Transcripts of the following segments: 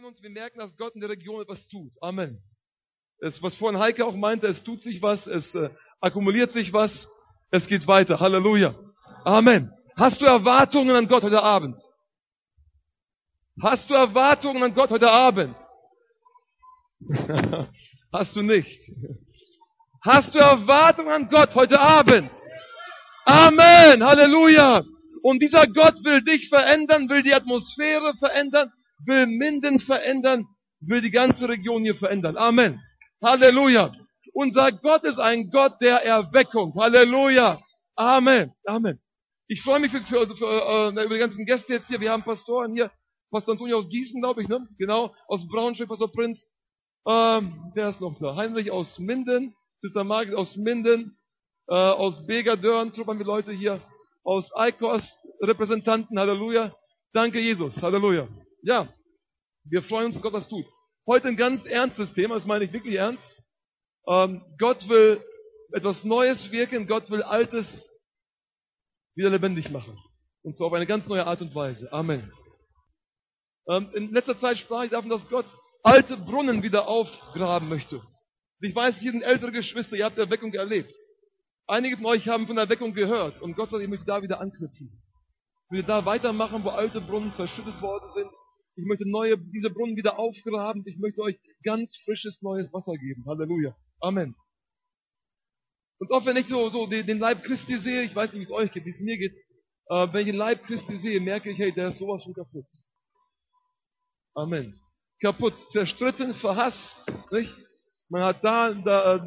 freuen uns, wir merken, dass Gott in der Region etwas tut. Amen. Es, was vorhin Heike auch meinte, es tut sich was, es äh, akkumuliert sich was, es geht weiter. Halleluja. Amen. Hast du Erwartungen an Gott heute Abend? Hast du Erwartungen an Gott heute Abend? Hast du nicht. Hast du Erwartungen an Gott heute Abend? Amen. Halleluja. Und dieser Gott will dich verändern, will die Atmosphäre verändern, will Minden verändern, will die ganze Region hier verändern. Amen. Halleluja. Unser Gott ist ein Gott der Erweckung. Halleluja. Amen. Amen. Ich freue mich für, für, für, äh, über die ganzen Gäste jetzt hier. Wir haben Pastoren hier. Pastor Antonio aus Gießen, glaube ich, ne? Genau. Aus Braunschweig, Pastor Prinz. Ähm, wer ist noch da? Heinrich aus Minden. Sister Margit aus Minden. Äh, aus Begerdörn. Truppen wir Leute hier. Aus Eikos. Repräsentanten. Halleluja. Danke, Jesus. Halleluja. Ja. Wir freuen uns, dass Gott was tut. Heute ein ganz ernstes Thema. Das meine ich wirklich ernst. Ähm, Gott will etwas Neues wirken. Gott will Altes wieder lebendig machen. Und zwar auf eine ganz neue Art und Weise. Amen. Ähm, in letzter Zeit sprach ich davon, dass Gott alte Brunnen wieder aufgraben möchte. Ich weiß, hier sind ältere Geschwister, ihr habt Erweckung erlebt. Einige von euch haben von der Erweckung gehört und Gott sagt, ich möchte da wieder anknüpfen. Ich möchte da weitermachen, wo alte Brunnen verschüttet worden sind. Ich möchte neue, diese Brunnen wieder aufgraben. Ich möchte euch ganz frisches neues Wasser geben. Halleluja. Amen. Und oft, wenn ich so, so den, Leib Christi sehe, ich weiß nicht, wie es euch geht, wie es mir geht, äh, wenn ich den Leib Christi sehe, merke ich, hey, der ist sowas von kaputt. Amen. Kaputt, zerstritten, verhasst, nicht? Man hat da, da,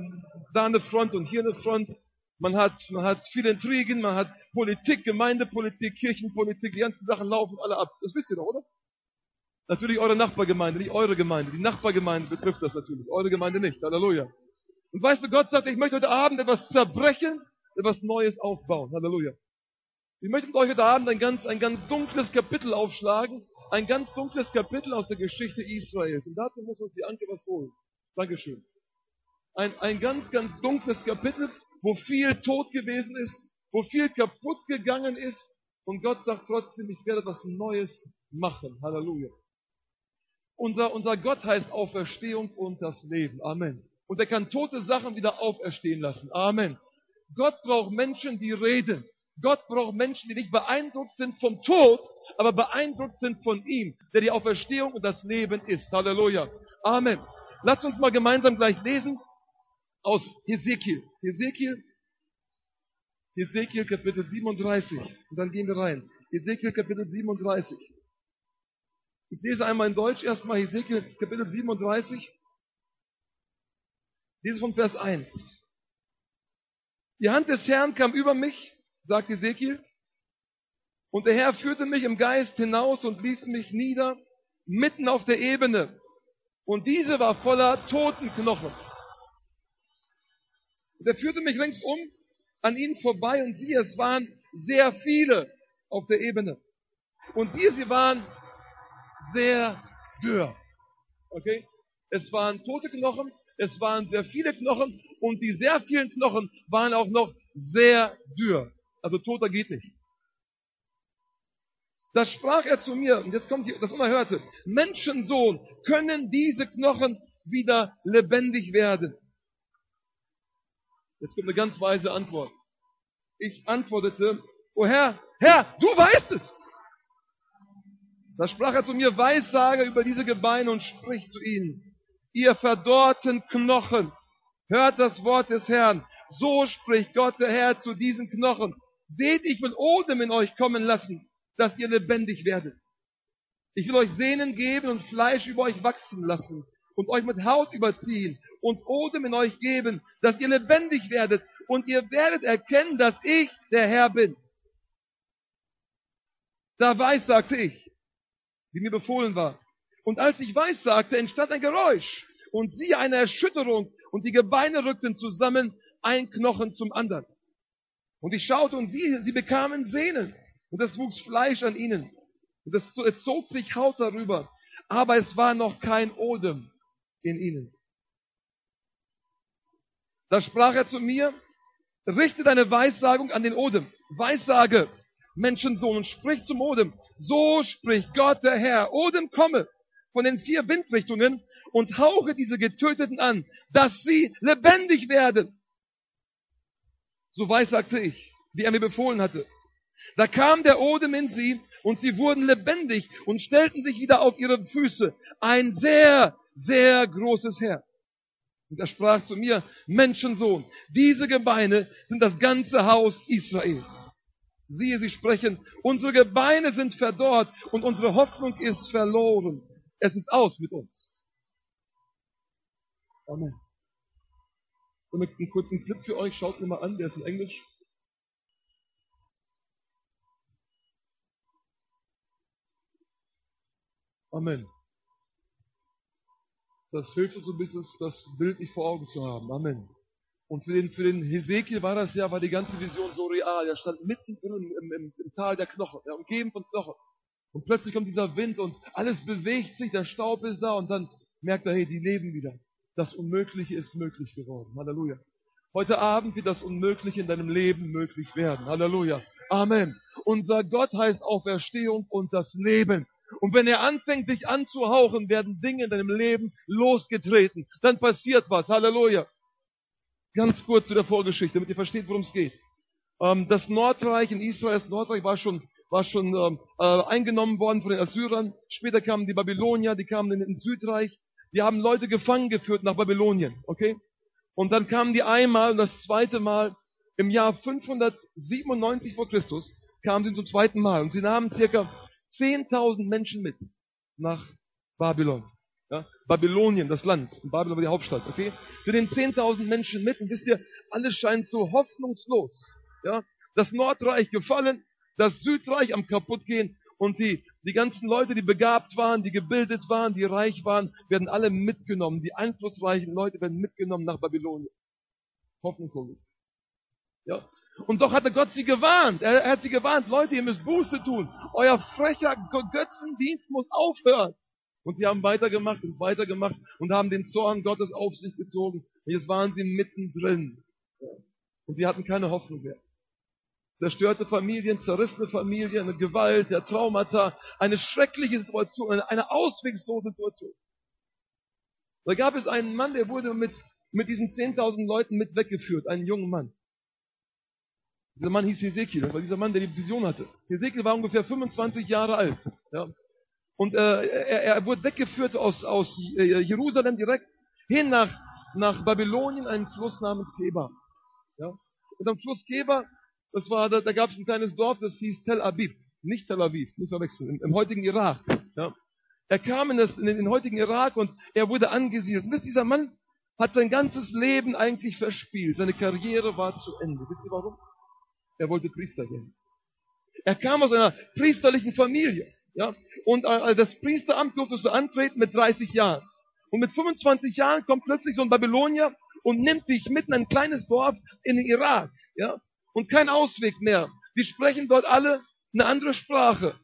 da eine Front und hier eine Front. Man hat, man hat viele Intrigen, man hat Politik, Gemeindepolitik, Kirchenpolitik, die ganzen Sachen laufen alle ab. Das wisst ihr doch, oder? Natürlich eure Nachbargemeinde, nicht eure Gemeinde. Die Nachbargemeinde betrifft das natürlich, eure Gemeinde nicht. Halleluja. Und weißt du, Gott sagt, ich möchte heute Abend etwas zerbrechen, etwas Neues aufbauen. Halleluja. Ich möchte mit euch heute Abend ein ganz, ein ganz dunkles Kapitel aufschlagen. Ein ganz dunkles Kapitel aus der Geschichte Israels. Und dazu muss uns die Anke was holen. Dankeschön. Ein, ein ganz, ganz dunkles Kapitel, wo viel Tod gewesen ist, wo viel kaputt gegangen ist. Und Gott sagt trotzdem, ich werde etwas Neues machen. Halleluja. Unser, unser Gott heißt Auferstehung und das Leben. Amen. Und er kann tote Sachen wieder auferstehen lassen. Amen. Gott braucht Menschen, die reden. Gott braucht Menschen, die nicht beeindruckt sind vom Tod, aber beeindruckt sind von ihm, der die Auferstehung und das Leben ist. Halleluja. Amen. Lass uns mal gemeinsam gleich lesen aus Hesekiel. Hesekiel, Hesekiel Kapitel 37. Und dann gehen wir rein. Hesekiel Kapitel 37. Ich lese einmal in Deutsch erstmal Hesekiel Kapitel 37. Dieses von Vers 1. Die Hand des Herrn kam über mich, sagt Ezekiel, und der Herr führte mich im Geist hinaus und ließ mich nieder, mitten auf der Ebene. Und diese war voller Totenknochen. Und er führte mich ringsum an ihnen vorbei und siehe, es waren sehr viele auf der Ebene. Und siehe, sie waren sehr dürr. Okay? Es waren tote Knochen es waren sehr viele Knochen und die sehr vielen Knochen waren auch noch sehr dürr. Also toter geht nicht. Da sprach er zu mir, und jetzt kommt das Unerhörte, Menschensohn, können diese Knochen wieder lebendig werden? Jetzt kommt eine ganz weise Antwort. Ich antwortete, oh Herr, Herr, du weißt es. Da sprach er zu mir, Weissage über diese Gebeine und spricht zu ihnen ihr verdorrten Knochen. Hört das Wort des Herrn. So spricht Gott der Herr zu diesen Knochen. Seht, ich will Odem in euch kommen lassen, dass ihr lebendig werdet. Ich will euch Sehnen geben und Fleisch über euch wachsen lassen und euch mit Haut überziehen und Odem in euch geben, dass ihr lebendig werdet und ihr werdet erkennen, dass ich der Herr bin. Da weiß, sagte ich, wie mir befohlen war. Und als ich weiß sagte, entstand ein Geräusch und siehe eine Erschütterung und die Gebeine rückten zusammen, ein Knochen zum anderen. Und ich schaute und siehe, sie bekamen Sehnen und es wuchs Fleisch an ihnen und es, zog sich Haut darüber, aber es war noch kein Odem in ihnen. Da sprach er zu mir, richte deine Weissagung an den Odem. Weissage, Menschensohn, und sprich zum Odem. So spricht Gott der Herr. Odem komme von den vier Windrichtungen und hauche diese Getöteten an, dass sie lebendig werden. So weissagte ich, wie er mir befohlen hatte. Da kam der Odem in sie und sie wurden lebendig und stellten sich wieder auf ihre Füße. Ein sehr, sehr großes Herr. Und er sprach zu mir, Menschensohn, diese Gebeine sind das ganze Haus Israel. Siehe, sie sprechen, unsere Gebeine sind verdorrt und unsere Hoffnung ist verloren. Es ist aus mit uns. Amen. Habe einen kurzen Clip für euch. Schaut mir mal an, der ist in Englisch. Amen. Das hilft uns so ein bisschen, das Bild nicht vor Augen zu haben. Amen. Und für den, für den Hesekiel war das ja, war die ganze Vision so real. Er stand mittendrin im, im, im Tal der Knochen, ja, umgeben von Knochen. Und plötzlich kommt dieser Wind und alles bewegt sich, der Staub ist da und dann merkt er, hey, die leben wieder. Das Unmögliche ist möglich geworden. Halleluja. Heute Abend wird das Unmögliche in deinem Leben möglich werden. Halleluja. Amen. Unser Gott heißt Auferstehung und das Leben. Und wenn er anfängt, dich anzuhauchen, werden Dinge in deinem Leben losgetreten. Dann passiert was. Halleluja. Ganz kurz zu der Vorgeschichte, damit ihr versteht, worum es geht. Ähm, das Nordreich in Israel, das Nordreich war schon, war schon ähm, äh, eingenommen worden von den Assyrern. Später kamen die Babylonier, die kamen in, in Südreich. Die haben Leute gefangen geführt nach Babylonien. Okay? Und dann kamen die einmal und das zweite Mal im Jahr 597 vor Christus kamen sie zum zweiten Mal und sie nahmen circa 10.000 Menschen mit nach Babylon. Ja, Babylonien, das Land. Und Babylon war die Hauptstadt, okay? Für den 10.000 Menschen mit. Und wisst ihr, alles scheint so hoffnungslos. Ja, das Nordreich gefallen, das Südreich am kaputtgehen und die, die ganzen Leute, die begabt waren, die gebildet waren, die reich waren, werden alle mitgenommen. Die einflussreichen Leute werden mitgenommen nach Babylonien. Hoffnungslos. Ja. Und doch hatte Gott sie gewarnt. Er hat sie gewarnt, Leute, ihr müsst Buße tun. Euer frecher Götzendienst muss aufhören. Und sie haben weitergemacht und weitergemacht und haben den Zorn Gottes auf sich gezogen. Und jetzt waren sie mittendrin. Und sie hatten keine Hoffnung mehr. Zerstörte Familien, zerrissene Familien, eine Gewalt, der Traumata, eine schreckliche Situation, eine, auswegslose Situation. Da gab es einen Mann, der wurde mit, mit diesen 10.000 Leuten mit weggeführt, einen jungen Mann. Dieser Mann hieß Hesekiel, das war dieser Mann, der die Vision hatte. Hesekiel war ungefähr 25 Jahre alt. Ja. Und äh, er, er wurde weggeführt aus, aus äh, Jerusalem direkt hin nach, nach Babylonien, einen Fluss namens Keba. Ja? Und am Fluss Keba, das war, da, da gab es ein kleines Dorf, das hieß Tel Aviv. Nicht Tel Aviv, nicht verwechseln, im, im heutigen Irak. Ja? Er kam in, das, in, den, heutigen Irak und er wurde angesiedelt. Und wisst, dieser Mann hat sein ganzes Leben eigentlich verspielt. Seine Karriere war zu Ende. Wisst ihr warum? Er wollte Priester werden. Er kam aus einer priesterlichen Familie. Ja? Und äh, das Priesteramt durftest du antreten mit 30 Jahren. Und mit 25 Jahren kommt plötzlich so ein Babylonier und nimmt dich mitten in ein kleines Dorf in den Irak. Ja? Und kein Ausweg mehr. Die sprechen dort alle eine andere Sprache.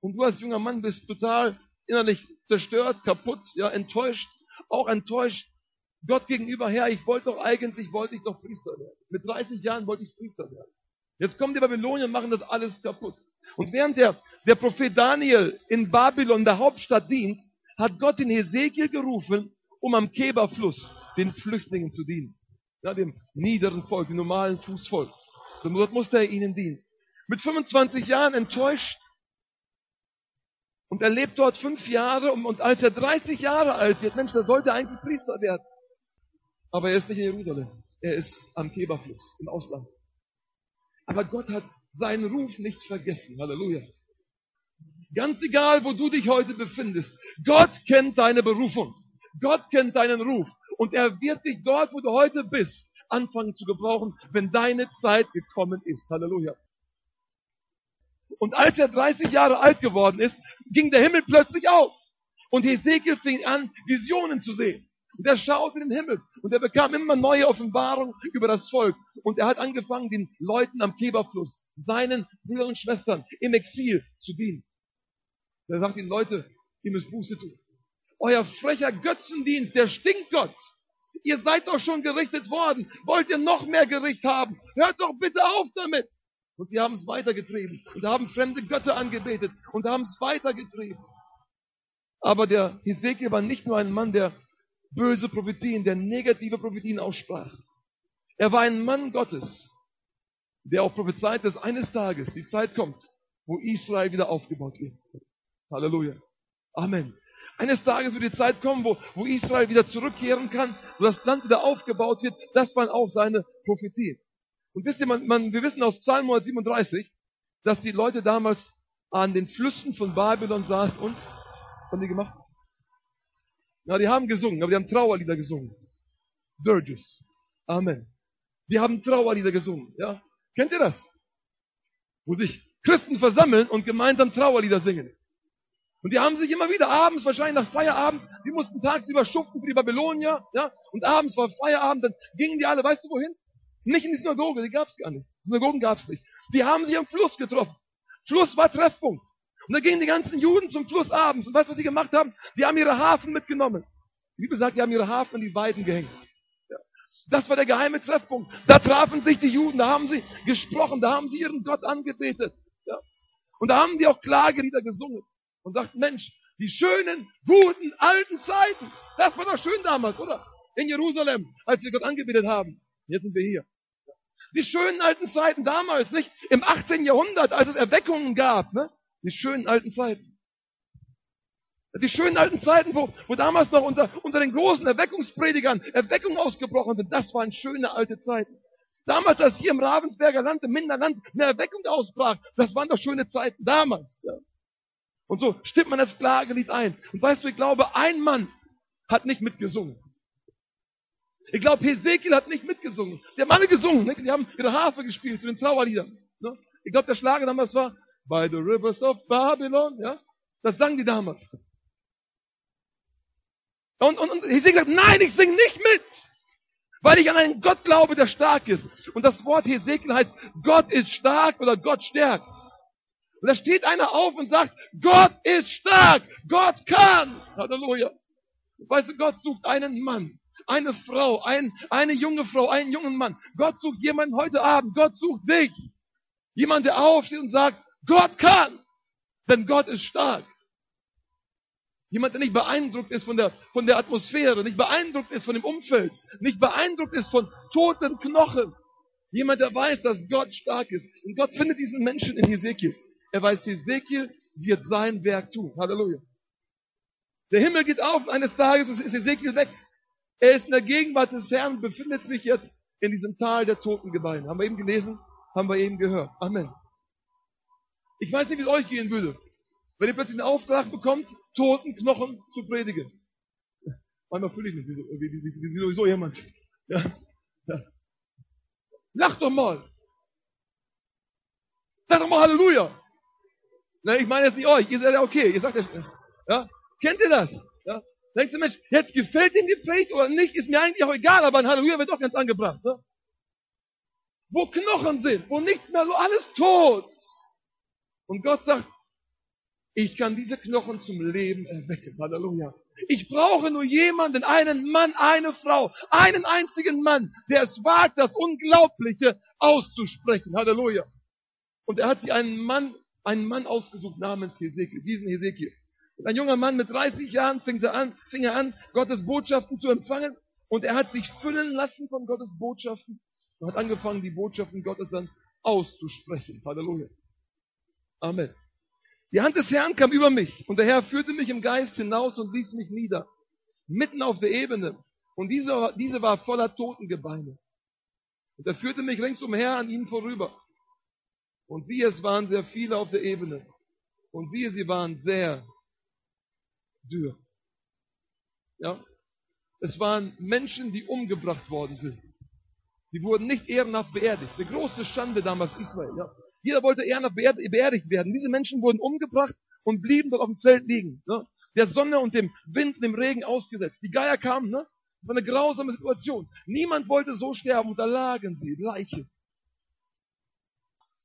Und du als junger Mann bist total innerlich zerstört, kaputt, ja, enttäuscht, auch enttäuscht Gott gegenüber, Herr, ich wollte doch eigentlich, wollte ich doch Priester werden. Mit 30 Jahren wollte ich Priester werden. Jetzt kommen die Babylonier und machen das alles kaputt. Und während der, der Prophet Daniel in Babylon, der Hauptstadt, dient, hat Gott den Hesekiel gerufen, um am Keberfluss den Flüchtlingen zu dienen. Ja, dem niederen Volk, dem normalen Fußvolk. Dort musste er ihnen dienen. Mit 25 Jahren enttäuscht. Und er lebt dort fünf Jahre und, und als er 30 Jahre alt wird, Mensch, da sollte er eigentlich Priester werden. Aber er ist nicht in Jerusalem. Er ist am Keberfluss, im Ausland. Aber Gott hat seinen Ruf nicht vergessen. Halleluja. Ganz egal, wo du dich heute befindest. Gott kennt deine Berufung. Gott kennt deinen Ruf. Und er wird dich dort, wo du heute bist, anfangen zu gebrauchen, wenn deine Zeit gekommen ist. Halleluja. Und als er 30 Jahre alt geworden ist, ging der Himmel plötzlich auf. Und Hesekiel fing an, Visionen zu sehen. Und er schaute in den Himmel und er bekam immer neue Offenbarungen über das Volk. Und er hat angefangen, den Leuten am Keberfluss, seinen Brüdern und Schwestern im Exil zu dienen. Er sagt ihnen, Leute, ihr müsst Buße tun. Euer frecher Götzendienst, der stinkt Gott. Ihr seid doch schon gerichtet worden. Wollt ihr noch mehr Gericht haben? Hört doch bitte auf damit. Und sie haben es weitergetrieben und haben fremde Götter angebetet und haben es weitergetrieben. Aber der Hesekiel war nicht nur ein Mann, der böse Prophetien, der negative Prophetien aussprach. Er war ein Mann Gottes, der auch prophezeit, dass eines Tages die Zeit kommt, wo Israel wieder aufgebaut wird. Halleluja. Amen. Eines Tages wird die Zeit kommen, wo, wo Israel wieder zurückkehren kann, wo das Land wieder aufgebaut wird. Das waren auch seine Prophetien. Und wisst ihr, man, man, wir wissen aus Psalm 137, dass die Leute damals an den Flüssen von Babylon saßen und, was haben die gemacht? Ja, die haben gesungen, aber die haben Trauerlieder gesungen. Dirges. Amen. Die haben Trauerlieder gesungen, ja. Kennt ihr das? Wo sich Christen versammeln und gemeinsam Trauerlieder singen. Und die haben sich immer wieder abends, wahrscheinlich nach Feierabend, die mussten tagsüber schuften für die Babylonier, ja, und abends war Feierabend, dann gingen die alle, weißt du wohin? Nicht in die Synagoge, die gab's gar nicht. Synagogen gab's nicht. Die haben sich am Fluss getroffen. Fluss war Treffpunkt. Und da gingen die ganzen Juden zum Fluss abends. Und weißt du, was sie gemacht haben? Die haben ihre Hafen mitgenommen. Die Bibel sagt, die haben ihre Hafen an die Weiden gehängt. Das war der geheime Treffpunkt. Da trafen sich die Juden, da haben sie gesprochen, da haben sie ihren Gott angebetet. Ja. Und da haben die auch Klagelieder gesungen und sagt, Mensch, die schönen, guten, alten Zeiten, das war doch schön damals, oder? In Jerusalem, als wir Gott angebetet haben. Jetzt sind wir hier. Die schönen alten Zeiten damals, nicht? Im 18. Jahrhundert, als es Erweckungen gab, ne? Die schönen alten Zeiten. Die schönen alten Zeiten, wo, wo damals noch unter, unter den großen Erweckungspredigern Erweckungen ausgebrochen sind, das waren schöne alte Zeiten. Damals, als hier im Ravensberger Land, im Minderland, eine Erweckung ausbrach, das waren doch schöne Zeiten damals. Ja. Und so stimmt man das Klagelied ein. Und weißt du, ich glaube, ein Mann hat nicht mitgesungen. Ich glaube, Hesekiel hat nicht mitgesungen. Die haben alle gesungen. Ne? Die haben ihre Harfe gespielt zu den Trauerliedern. Ne? Ich glaube, der Schlager damals war By the Rivers of Babylon. Ja? Das sangen die damals. Und, und, und Hesekiel sagt, nein, ich singe nicht mit. Weil ich an einen Gott glaube, der stark ist. Und das Wort Hesekiel heißt, Gott ist stark oder Gott stärkt. Und da steht einer auf und sagt, Gott ist stark, Gott kann. Halleluja. Weißt du, Gott sucht einen Mann, eine Frau, ein, eine junge Frau, einen jungen Mann. Gott sucht jemanden heute Abend, Gott sucht dich. Jemand, der aufsteht und sagt, Gott kann, denn Gott ist stark. Jemand, der nicht beeindruckt ist von der, von der Atmosphäre, nicht beeindruckt ist von dem Umfeld, nicht beeindruckt ist von toten Knochen. Jemand, der weiß, dass Gott stark ist. Und Gott findet diesen Menschen in Hesekiel. Er weiß, Ezekiel wird sein Werk tun. Halleluja. Der Himmel geht auf und eines Tages ist Ezekiel weg. Er ist in der Gegenwart des Herrn, befindet sich jetzt in diesem Tal der toten Gebeine. Haben wir eben gelesen, haben wir eben gehört. Amen. Ich weiß nicht, wie es euch gehen würde, wenn ihr plötzlich einen Auftrag bekommt, toten Knochen zu predigen. Manchmal fühle ich mich wie, so, wie, wie, wie, wie sowieso jemand. Ja. Ja. Lach doch mal. Sag doch mal Halleluja. Nein, ich meine jetzt nicht euch. Ihr seid ja okay. Ihr sagt ja, ja. Kennt ihr das? Ja. Denkst du, Mensch, jetzt gefällt ihm die Predigt oder nicht, ist mir eigentlich auch egal, aber ein Halleluja wird doch ganz angebracht. Ne? Wo Knochen sind, wo nichts mehr, so alles tot. Und Gott sagt, ich kann diese Knochen zum Leben erwecken. Halleluja. Ich brauche nur jemanden, einen Mann, eine Frau, einen einzigen Mann, der es wagt, das Unglaubliche auszusprechen. Halleluja. Und er hat sich einen Mann einen Mann ausgesucht namens Hesekiel, diesen Hesekiel. Ein junger Mann mit 30 Jahren fing er an, fing er an, Gottes Botschaften zu empfangen und er hat sich füllen lassen von Gottes Botschaften und hat angefangen, die Botschaften Gottes dann auszusprechen. Halleluja. Amen. Die Hand des Herrn kam über mich und der Herr führte mich im Geist hinaus und ließ mich nieder, mitten auf der Ebene. Und diese, diese war voller Totengebeine. Und er führte mich ringsumher an ihnen vorüber. Und siehe, es waren sehr viele auf der Ebene. Und siehe, sie waren sehr dürr. Ja? Es waren Menschen, die umgebracht worden sind. Die wurden nicht ehrenhaft beerdigt. Die große Schande damals Israel. Ja? Jeder wollte ehrenhaft beerdigt werden. Diese Menschen wurden umgebracht und blieben dort auf dem Feld liegen. Ne? Der Sonne und dem Wind und dem Regen ausgesetzt. Die Geier kamen. Ne? Das war eine grausame Situation. Niemand wollte so sterben und da lagen sie, Leichen.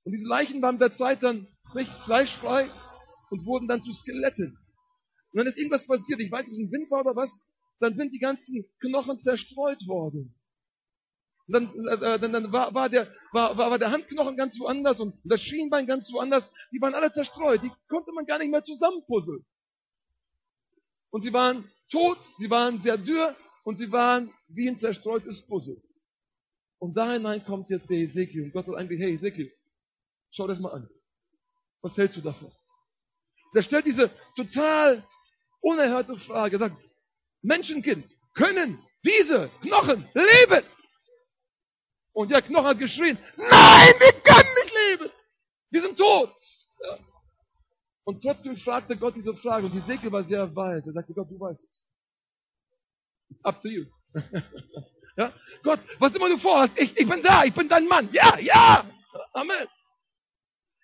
Und diese Leichen waren der Zeit dann nicht fleischfrei und wurden dann zu Skeletten. Und dann ist irgendwas passiert, ich weiß nicht, ob es ein Wind war oder was, dann sind die ganzen Knochen zerstreut worden. Und dann, äh, dann, dann war, war, der, war, war der Handknochen ganz woanders und das Schienbein ganz woanders. Die waren alle zerstreut. Die konnte man gar nicht mehr zusammenpuzzeln. Und sie waren tot, sie waren sehr dürr und sie waren wie ein zerstreutes Puzzle. Und da hinein kommt jetzt der Ezekiel. Und Gott sagt eigentlich, hey Ezekiel, schau das mal an. Was hältst du davon? Der stellt diese total unerhörte Frage. Sagt, Menschenkind, können diese Knochen leben? Und der Knochen hat geschrien, nein, wir können nicht leben. Wir sind tot. Ja. Und trotzdem fragte Gott diese Frage. Und die Segel war sehr weit. Er sagte, Gott, du weißt es. It's up to you. ja? Gott, was immer du vorhast, ich, ich bin da, ich bin dein Mann. Ja, ja. Amen.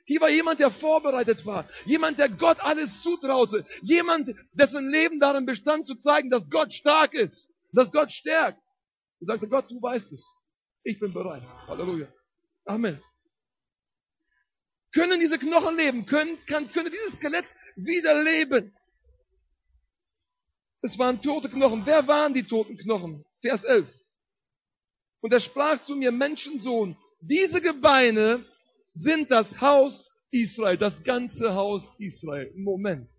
Hier war jemand, der vorbereitet war. Jemand, der Gott alles zutraute. Jemand, dessen Leben darin bestand, zu zeigen, dass Gott stark ist. Dass Gott stärkt. Er sagte, Gott, du weißt es. Ich bin bereit. Halleluja. Amen. Können diese Knochen leben? Können, kann, können dieses Skelett wieder leben? Es waren tote Knochen. Wer waren die toten Knochen? Vers 11. Und er sprach zu mir, Menschensohn, diese Gebeine sind das Haus Israel, das ganze Haus Israel. Moment.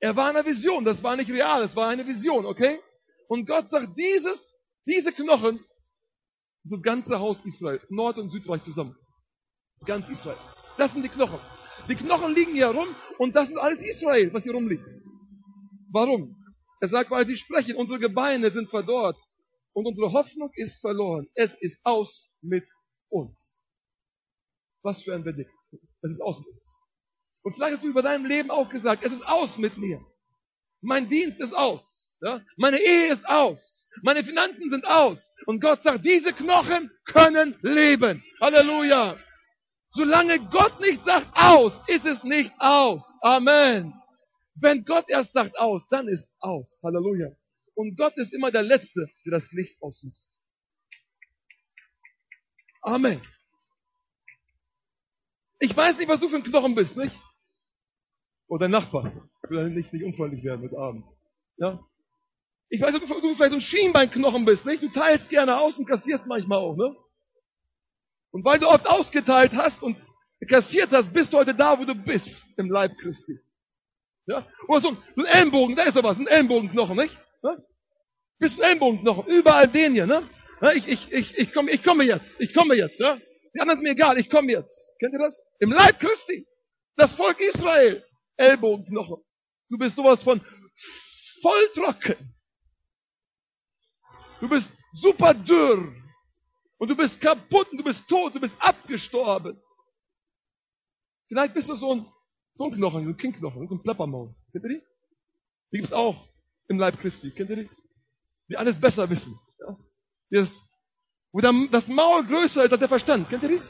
Er war eine Vision, das war nicht real, es war eine Vision, okay? Und Gott sagt, dieses, diese Knochen, das, das ganze Haus Israel, Nord- und Südreich zusammen. Ganz Israel. Das sind die Knochen. Die Knochen liegen hier rum und das ist alles Israel, was hier rumliegt. Warum? Er sagt, weil sie sprechen, unsere Gebeine sind verdorrt und unsere Hoffnung ist verloren. Es ist aus mit uns. Was für ein Verdikt. Es ist aus mit uns. Und vielleicht hast du über deinem Leben auch gesagt, es ist aus mit mir. Mein Dienst ist aus. Ja? Meine Ehe ist aus. Meine Finanzen sind aus. Und Gott sagt, diese Knochen können leben. Halleluja. Solange Gott nicht sagt aus, ist es nicht aus. Amen. Wenn Gott erst sagt aus, dann ist aus. Halleluja. Und Gott ist immer der Letzte, der das Licht ausmacht. Amen. Ich weiß nicht, was du für ein Knochen bist, nicht? Oder Nachbar. Ich will nicht, nicht unfreundlich werden mit Abend. Ja? Ich weiß nicht, ob du vielleicht so ein Schienbeinknochen bist, nicht? Du teilst gerne aus und kassierst manchmal auch, ne? Und weil du oft ausgeteilt hast und kassiert hast, bist du heute da, wo du bist, im Leib Christi. Ja? Oder so so ein Ellenbogen, da ist doch was, ein Ellenbogenknochen, nicht? Ja? Bist ein Ellenbogenknochen, überall den hier, ne? Ja, ich, ich, ich, ich, komme, ich komme jetzt, ich komme jetzt, ja? Die anderen sind mir egal, ich komme jetzt. Kennt ihr das? Im Leib Christi. Das Volk Israel. Ellbogenknochen. Du bist sowas von voll trocken. Du bist super dürr. Und du bist kaputt und du bist tot, du bist abgestorben. Vielleicht bist du so ein, so ein Knochen, so ein Kinkknochen, so ein Plappermaul. Kennt ihr die? Die gibt's auch im Leib Christi. Kennt ihr die? Die alles besser wissen. Ja? Das, wo das Maul größer ist als der Verstand. Kennt ihr die?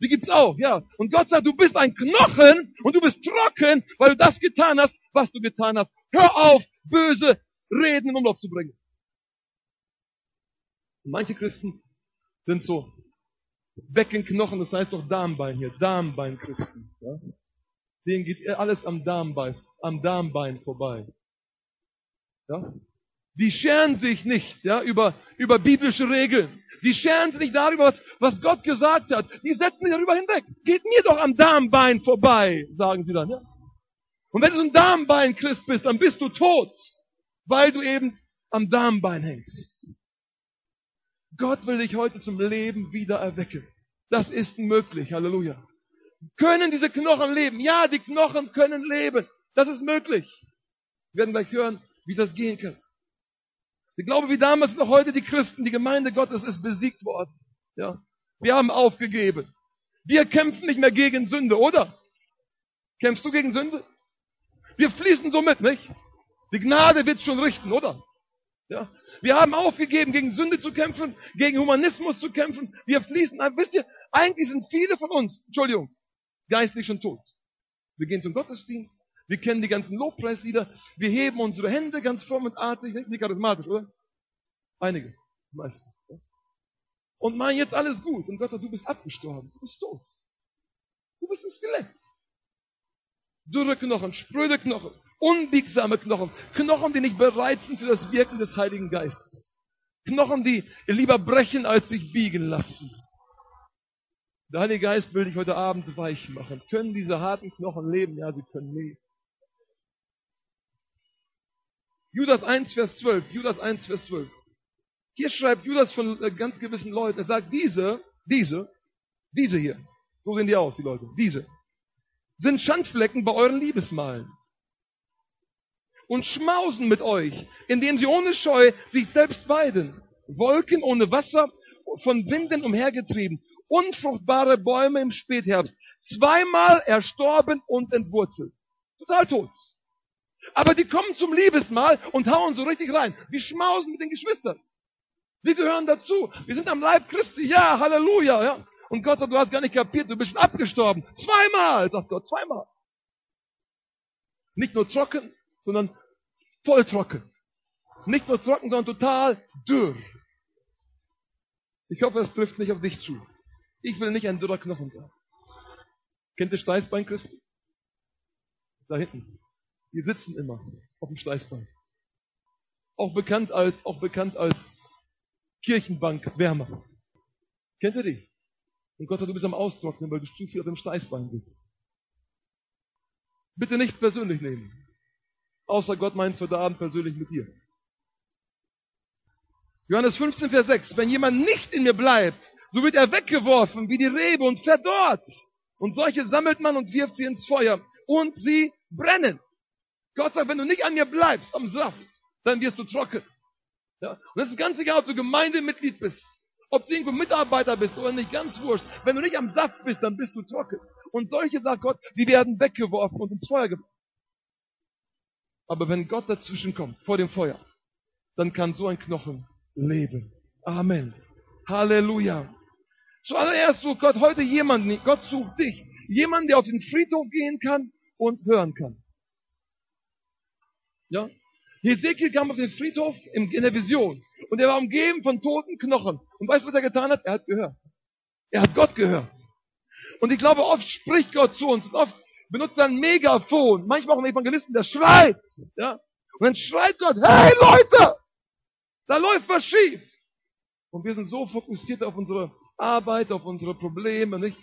Die gibt's auch, ja. Und Gott sagt, du bist ein Knochen und du bist trocken, weil du das getan hast, was du getan hast. Hör auf, böse Reden in Umlauf zu bringen. Manche Christen sind so Beckenknochen, das heißt doch Darmbein hier, Darmbein-Christen. Ja? Denen geht alles am Darmbein, am Darmbein vorbei. Ja? Die scheren sich nicht ja, über, über biblische Regeln. Die scheren sich nicht darüber, was, was Gott gesagt hat. Die setzen sich darüber hinweg. Geht mir doch am Darmbein vorbei, sagen sie dann. Ja? Und wenn du ein Darmbein-Christ bist, dann bist du tot, weil du eben am Darmbein hängst. Gott will dich heute zum Leben wieder erwecken. Das ist möglich. Halleluja. Können diese Knochen leben? Ja, die Knochen können leben. Das ist möglich. Wir werden gleich hören, wie das gehen kann. Ich glaube, wie damals noch heute die Christen, die Gemeinde Gottes ist besiegt worden. Ja. Wir haben aufgegeben. Wir kämpfen nicht mehr gegen Sünde, oder? Kämpfst du gegen Sünde? Wir fließen so mit, nicht? Die Gnade wird schon richten, oder? Ja. Wir haben aufgegeben, gegen Sünde zu kämpfen, gegen Humanismus zu kämpfen. Wir fließen, wisst ihr, eigentlich sind viele von uns, Entschuldigung, geistlich schon tot. Wir gehen zum Gottesdienst, wir kennen die ganzen Lobpreislieder. Wir heben unsere Hände ganz fromm und artig. Nicht charismatisch, oder? Einige. Meistens. Und meinen jetzt alles gut. Und Gott sagt, du bist abgestorben. Du bist tot. Du bist ein Skelett. Dürre Knochen, spröde Knochen, unbiegsame Knochen. Knochen, die nicht bereit sind für das Wirken des Heiligen Geistes. Knochen, die lieber brechen, als sich biegen lassen. Der Heilige Geist will dich heute Abend weich machen. Können diese harten Knochen leben? Ja, sie können leben. Judas 1, Vers 12. Judas 1, Vers 12. Hier schreibt Judas von äh, ganz gewissen Leuten, er sagt, diese, diese, diese hier, so sehen die aus, die Leute, diese, sind Schandflecken bei euren Liebesmalen. Und schmausen mit euch, indem sie ohne Scheu sich selbst weiden. Wolken ohne Wasser, von Winden umhergetrieben. Unfruchtbare Bäume im Spätherbst. Zweimal erstorben und entwurzelt. Total tot. Aber die kommen zum Liebesmahl und hauen so richtig rein. Die schmausen mit den Geschwistern. Wir gehören dazu. Wir sind am Leib Christi. Ja, Halleluja. Ja. Und Gott sagt, du hast gar nicht kapiert, du bist schon abgestorben. Zweimal, sagt Gott, zweimal. Nicht nur trocken, sondern voll trocken. Nicht nur trocken, sondern total dürr. Ich hoffe, es trifft nicht auf dich zu. Ich will nicht ein dürrer Knochen sein. Kennt ihr Steißbein Christi? Da hinten. Die sitzen immer auf dem Steißbein. Auch bekannt als, auch bekannt als Kirchenbank Wärmer. Kennt ihr die? Und Gott sagt, du bist am Austrocknen, weil du zu viel auf dem Steißbein sitzt. Bitte nicht persönlich nehmen. Außer Gott meint es heute Abend persönlich mit dir. Johannes 15, Vers 6. Wenn jemand nicht in mir bleibt, so wird er weggeworfen wie die Rebe und verdorrt. Und solche sammelt man und wirft sie ins Feuer. Und sie brennen. Gott sagt, wenn du nicht an mir bleibst, am Saft, dann wirst du trocken. Ja? Und das ist ganz egal, ob du Gemeindemitglied bist, ob du irgendwo Mitarbeiter bist oder nicht, ganz wurscht. Wenn du nicht am Saft bist, dann bist du trocken. Und solche, sagt Gott, die werden weggeworfen und ins Feuer geworfen. Aber wenn Gott dazwischen kommt, vor dem Feuer, dann kann so ein Knochen leben. Amen. Halleluja. Zuallererst sucht Gott heute jemanden, Gott sucht dich. Jemanden, der auf den Friedhof gehen kann und hören kann. Ja? Hesekiel kam auf den Friedhof in der Vision und er war umgeben von toten Knochen. Und weißt du, was er getan hat? Er hat gehört. Er hat Gott gehört. Und ich glaube, oft spricht Gott zu uns und oft benutzt er ein Megafon. Manchmal auch ein Evangelisten, der schreit. Ja? Und dann schreit Gott, hey Leute, da läuft was schief. Und wir sind so fokussiert auf unsere Arbeit, auf unsere Probleme, nicht?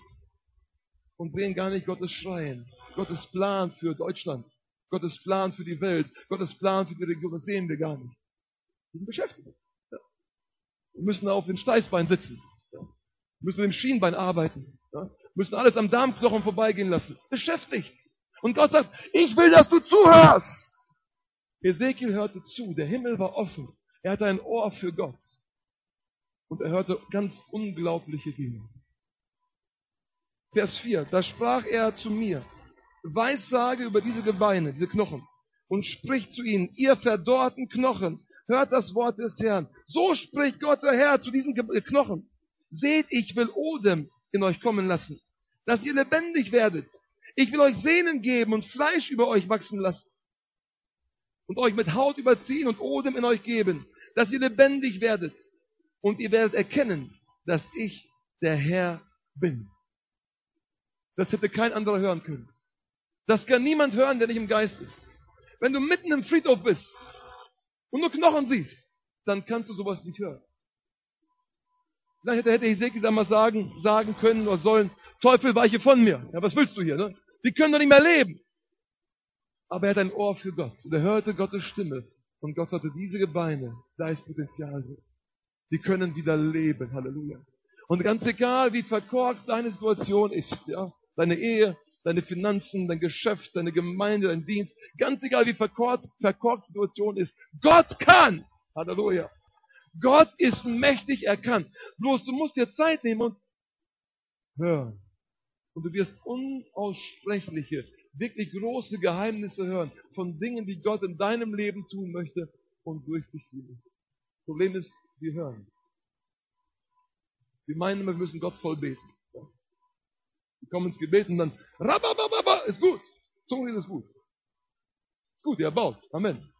Und sehen gar nicht Gottes Schreien, Gottes Plan für Deutschland, Gottes Plan für die Welt, Gottes Plan für die Region, das sehen wir gar nicht. Wir sind beschäftigt. Ja. Wir müssen auf dem Steißbein sitzen. Ja. Wir müssen mit dem Schienbein arbeiten. Ja. Wir müssen alles am Darmknochen vorbeigehen lassen. Beschäftigt. Und Gott sagt, ich will, dass du zuhörst. Ezekiel hörte zu, der Himmel war offen. Er hatte ein Ohr für Gott. Und er hörte ganz unglaubliche Dinge. Vers 4, da sprach er zu mir, Weissage über diese Gebeine, diese Knochen, und spricht zu ihnen, ihr verdorrten Knochen, hört das Wort des Herrn. So spricht Gott der Herr zu diesen Knochen. Seht, ich will Odem in euch kommen lassen, dass ihr lebendig werdet. Ich will euch Sehnen geben und Fleisch über euch wachsen lassen. Und euch mit Haut überziehen und Odem in euch geben, dass ihr lebendig werdet. Und ihr werdet erkennen, dass ich der Herr bin. Das hätte kein anderer hören können. Das kann niemand hören, der nicht im Geist ist. Wenn du mitten im Friedhof bist und nur Knochen siehst, dann kannst du sowas nicht hören. Dann hätte, Ezekiel damals sagen, sagen können oder sollen, Teufel, weiche von mir. Ja, was willst du hier? Ne? Die können doch nicht mehr leben. Aber er hat ein Ohr für Gott. Und er hörte Gottes Stimme. Und Gott sagte, diese Gebeine, da ist Potenzial. Die können wieder leben. Halleluja. Und ganz egal, wie verkorkst deine Situation ist, ja, deine Ehe, deine Finanzen, dein Geschäft, deine Gemeinde, dein Dienst, ganz egal wie verkorkt, verkorkt Situation ist, Gott kann. Halleluja. Gott ist mächtig erkannt. Bloß du musst dir Zeit nehmen und hören. Und du wirst unaussprechliche, wirklich große Geheimnisse hören von Dingen, die Gott in deinem Leben tun möchte und durch dich tun. Problem ist, wir hören. Wir meinen, wir müssen Gott voll beten. Wir kommen ins Gebet und dann, rababababa, ist gut. Zungenlied ist gut. Ist gut, ihr baut. Amen.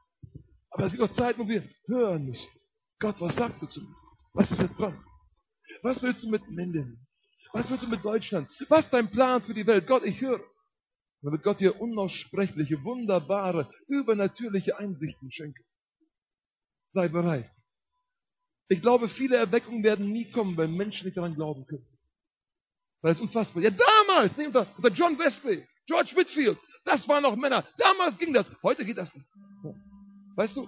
Aber es gibt auch Zeiten, wo wir hören müssen. Gott, was sagst du zu mir? Was ist jetzt dran? Was willst du mit Minden? Was willst du mit Deutschland? Was ist dein Plan für die Welt? Gott, ich höre. Dann wird Gott dir unaussprechliche, wunderbare, übernatürliche Einsichten schenken. Sei bereit. Ich glaube, viele Erweckungen werden nie kommen, weil Menschen nicht daran glauben können. Weil es unfassbar. Ja, damals, nee, unter, unter John Wesley, George Whitfield, das waren noch Männer. Damals ging das. Heute geht das nicht. Weißt du,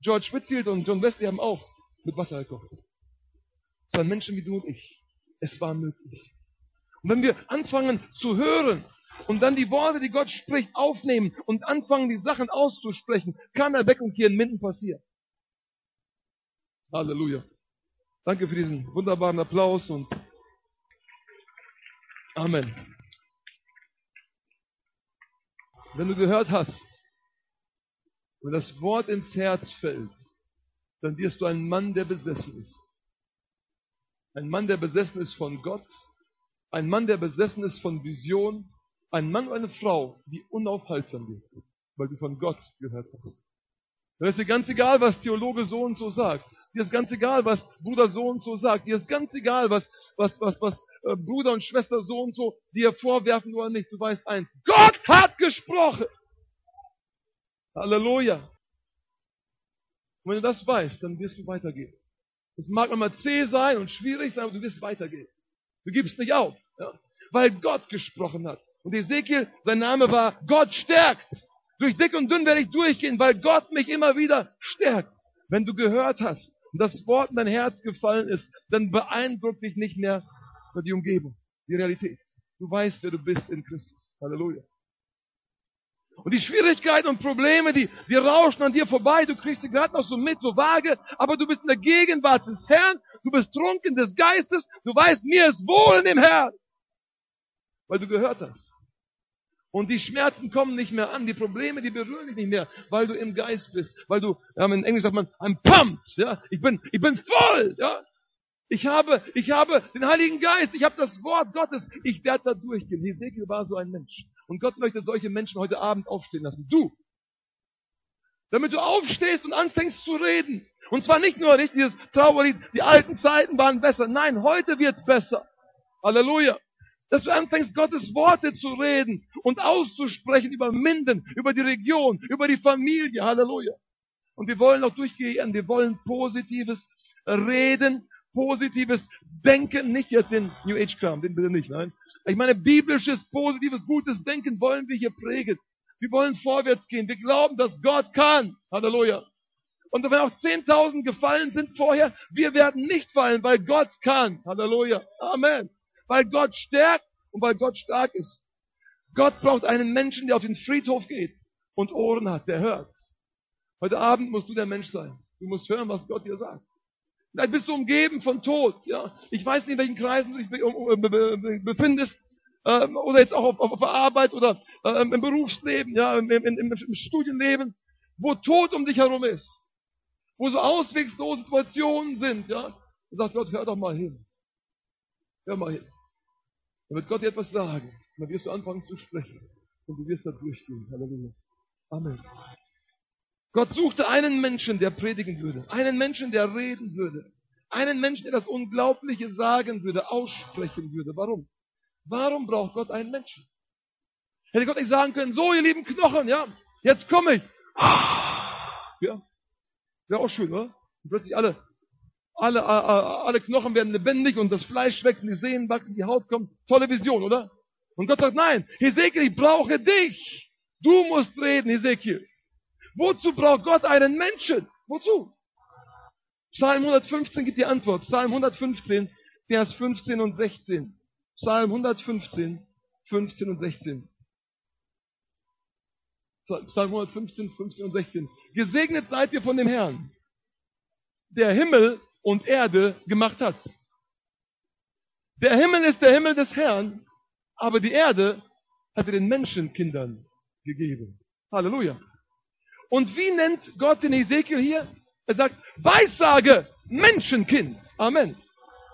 George Whitfield und John Wesley haben auch mit Wasser gekocht. Es waren Menschen wie du und ich. Es war möglich. Und wenn wir anfangen zu hören und dann die Worte, die Gott spricht, aufnehmen und anfangen, die Sachen auszusprechen, kann Erweckung hier in Minden passieren. Halleluja. Danke für diesen wunderbaren Applaus und Amen. Wenn du gehört hast, wenn das Wort ins Herz fällt, dann wirst du ein Mann, der besessen ist. Ein Mann, der besessen ist von Gott. Ein Mann, der besessen ist von Vision. Ein Mann oder eine Frau, die unaufhaltsam wird, weil du von Gott gehört hast. Dann ist dir ganz egal, was Theologe so und so sagt. Dir ist ganz egal, was Bruder so und so sagt. Dir ist ganz egal, was, was, was, was äh, Bruder und Schwester so und so dir vorwerfen oder nicht. Du weißt eins. Gott hat gesprochen. Halleluja. Und wenn du das weißt, dann wirst du weitergehen. Es mag immer zäh sein und schwierig sein, aber du wirst weitergehen. Du gibst nicht auf, ja? weil Gott gesprochen hat. Und Ezekiel, sein Name war Gott stärkt. Durch dick und dünn werde ich durchgehen, weil Gott mich immer wieder stärkt. Wenn du gehört hast und das Wort in dein Herz gefallen ist, dann beeindruckt dich nicht mehr die Umgebung, die Realität. Du weißt, wer du bist in Christus. Halleluja. Und die Schwierigkeiten und Probleme, die, die rauschen an dir vorbei. Du kriegst sie gerade noch so mit, so vage. Aber du bist in der Gegenwart des Herrn. Du bist trunken des Geistes. Du weißt, mir ist wohl in dem Herrn. Weil du gehört hast. Und die Schmerzen kommen nicht mehr an. Die Probleme, die berühren dich nicht mehr. Weil du im Geist bist. Weil du, ja, in Englisch sagt man, I'm pumped. Ja, ich bin, ich bin voll. Ja, ich habe, ich habe den Heiligen Geist, ich habe das Wort Gottes, ich werde da durchgehen. Hesekiel war so ein Mensch. Und Gott möchte solche Menschen heute Abend aufstehen lassen. Du. Damit du aufstehst und anfängst zu reden. Und zwar nicht nur nicht dieses Trauerlied, die alten Zeiten waren besser. Nein, heute wird besser. Halleluja. Dass du anfängst, Gottes Worte zu reden und auszusprechen über Minden, über die Region, über die Familie. Halleluja. Und wir wollen auch durchgehen, wir wollen positives Reden positives Denken, nicht jetzt den New Age Kram, den bitte nicht, nein. Ich meine, biblisches, positives, gutes Denken wollen wir hier prägen. Wir wollen vorwärts gehen. Wir glauben, dass Gott kann. Halleluja. Und wenn auch 10.000 gefallen sind vorher, wir werden nicht fallen, weil Gott kann. Halleluja. Amen. Weil Gott stärkt und weil Gott stark ist. Gott braucht einen Menschen, der auf den Friedhof geht und Ohren hat, der hört. Heute Abend musst du der Mensch sein. Du musst hören, was Gott dir sagt. Vielleicht bist du umgeben von Tod. Ja, ich weiß nicht, in welchen Kreisen du dich befindest äh, oder jetzt auch auf, auf, der Arbeit oder äh, im Berufsleben, ja, im, im, im, im Studienleben, wo Tod um dich herum ist, wo so auswegslose Situationen sind. Ja, sagt Gott, hör doch mal hin, hör mal hin. Dann wird Gott dir etwas sagen. Und dann wirst du anfangen zu sprechen und du wirst da durchgehen. Halleluja. Amen. Gott suchte einen Menschen, der predigen würde, einen Menschen, der reden würde, einen Menschen, der das Unglaubliche sagen würde, aussprechen würde. Warum? Warum braucht Gott einen Menschen? Hätte Gott nicht sagen können, so ihr lieben Knochen, ja, jetzt komme ich. Ja, wäre auch schön, oder? Und plötzlich alle, alle, alle, Knochen werden lebendig und das Fleisch wächst und die Sehnen wachsen, die Haut kommt. Tolle Vision, oder? Und Gott sagt, nein, Hesekiel, ich brauche dich. Du musst reden, Hesekiel. Wozu braucht Gott einen Menschen? Wozu? Psalm 115 gibt die Antwort. Psalm 115, Vers 15 und 16. Psalm 115, 15 und 16. Psalm 115, 15 und 16. Gesegnet seid ihr von dem Herrn, der Himmel und Erde gemacht hat. Der Himmel ist der Himmel des Herrn, aber die Erde hat er den Menschenkindern gegeben. Halleluja. Und wie nennt Gott den Ezekiel hier? Er sagt, Weissage, Menschenkind. Amen.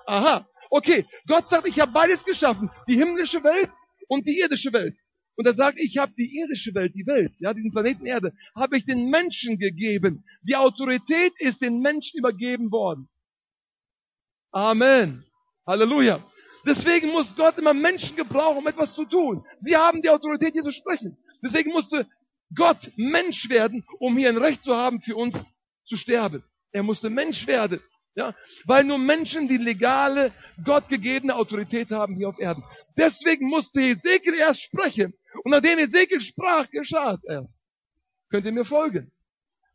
Aha. Okay, Gott sagt, ich habe beides geschaffen, die himmlische Welt und die irdische Welt. Und er sagt, ich habe die irdische Welt, die Welt, ja, diesen Planeten Erde, habe ich den Menschen gegeben. Die Autorität ist den Menschen übergeben worden. Amen. Halleluja. Deswegen muss Gott immer Menschen gebrauchen, um etwas zu tun. Sie haben die Autorität, hier zu sprechen. Deswegen musste Gott Mensch werden, um hier ein Recht zu haben, für uns zu sterben. Er musste Mensch werden. Ja, weil nur Menschen die legale, Gott gegebene Autorität haben hier auf Erden. Deswegen musste Ezekiel erst sprechen. Und nachdem Ezekiel sprach, geschah es erst. Könnt ihr mir folgen?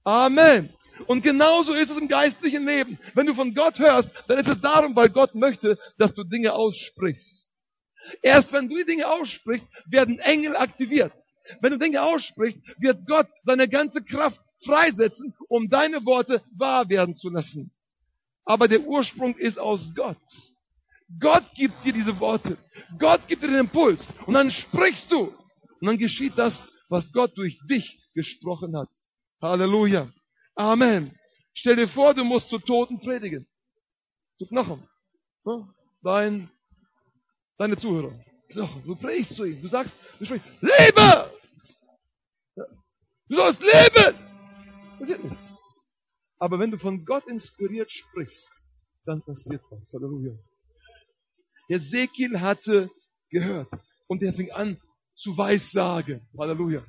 Amen. Und genauso ist es im geistlichen Leben. Wenn du von Gott hörst, dann ist es darum, weil Gott möchte, dass du Dinge aussprichst. Erst wenn du die Dinge aussprichst, werden Engel aktiviert. Wenn du Dinge aussprichst, wird Gott seine ganze Kraft freisetzen, um deine Worte wahr werden zu lassen. Aber der Ursprung ist aus Gott. Gott gibt dir diese Worte. Gott gibt dir den Impuls. Und dann sprichst du. Und dann geschieht das, was Gott durch dich gesprochen hat. Halleluja. Amen. Stell dir vor, du musst zu Toten predigen. Zu Knochen. Dein, deine Zuhörer. Knochen. Du predigst zu ihnen. Du sagst, du sprichst, lebe! Du sollst leben! Passiert nichts. Aber wenn du von Gott inspiriert sprichst, dann passiert was. Halleluja. Ezekiel hatte gehört und er fing an zu weissagen. Halleluja.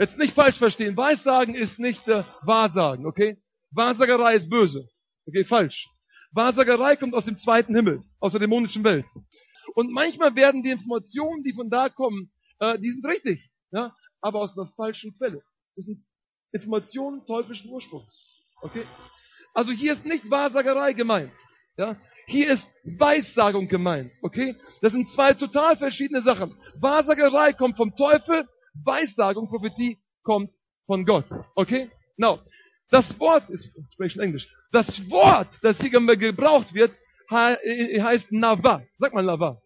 Jetzt nicht falsch verstehen. Weissagen ist nicht äh, Wahrsagen, okay? Wahrsagerei ist böse. Okay, falsch. Wahrsagerei kommt aus dem zweiten Himmel, aus der dämonischen Welt. Und manchmal werden die Informationen, die von da kommen, äh, die sind richtig, ja, aber aus einer falschen Quelle. Das sind Informationen teuflischen Ursprungs. Okay? Also hier ist nicht Wahrsagerei gemeint. Ja? Hier ist Weissagung gemeint. Okay? Das sind zwei total verschiedene Sachen. Wahrsagerei kommt vom Teufel, Weissagung, Prophetie kommt von Gott. Okay? Now, das Wort ist, ich spreche in Englisch, das Wort, das hier gebraucht wird, äh, heißt Nava. Sag mal Nava.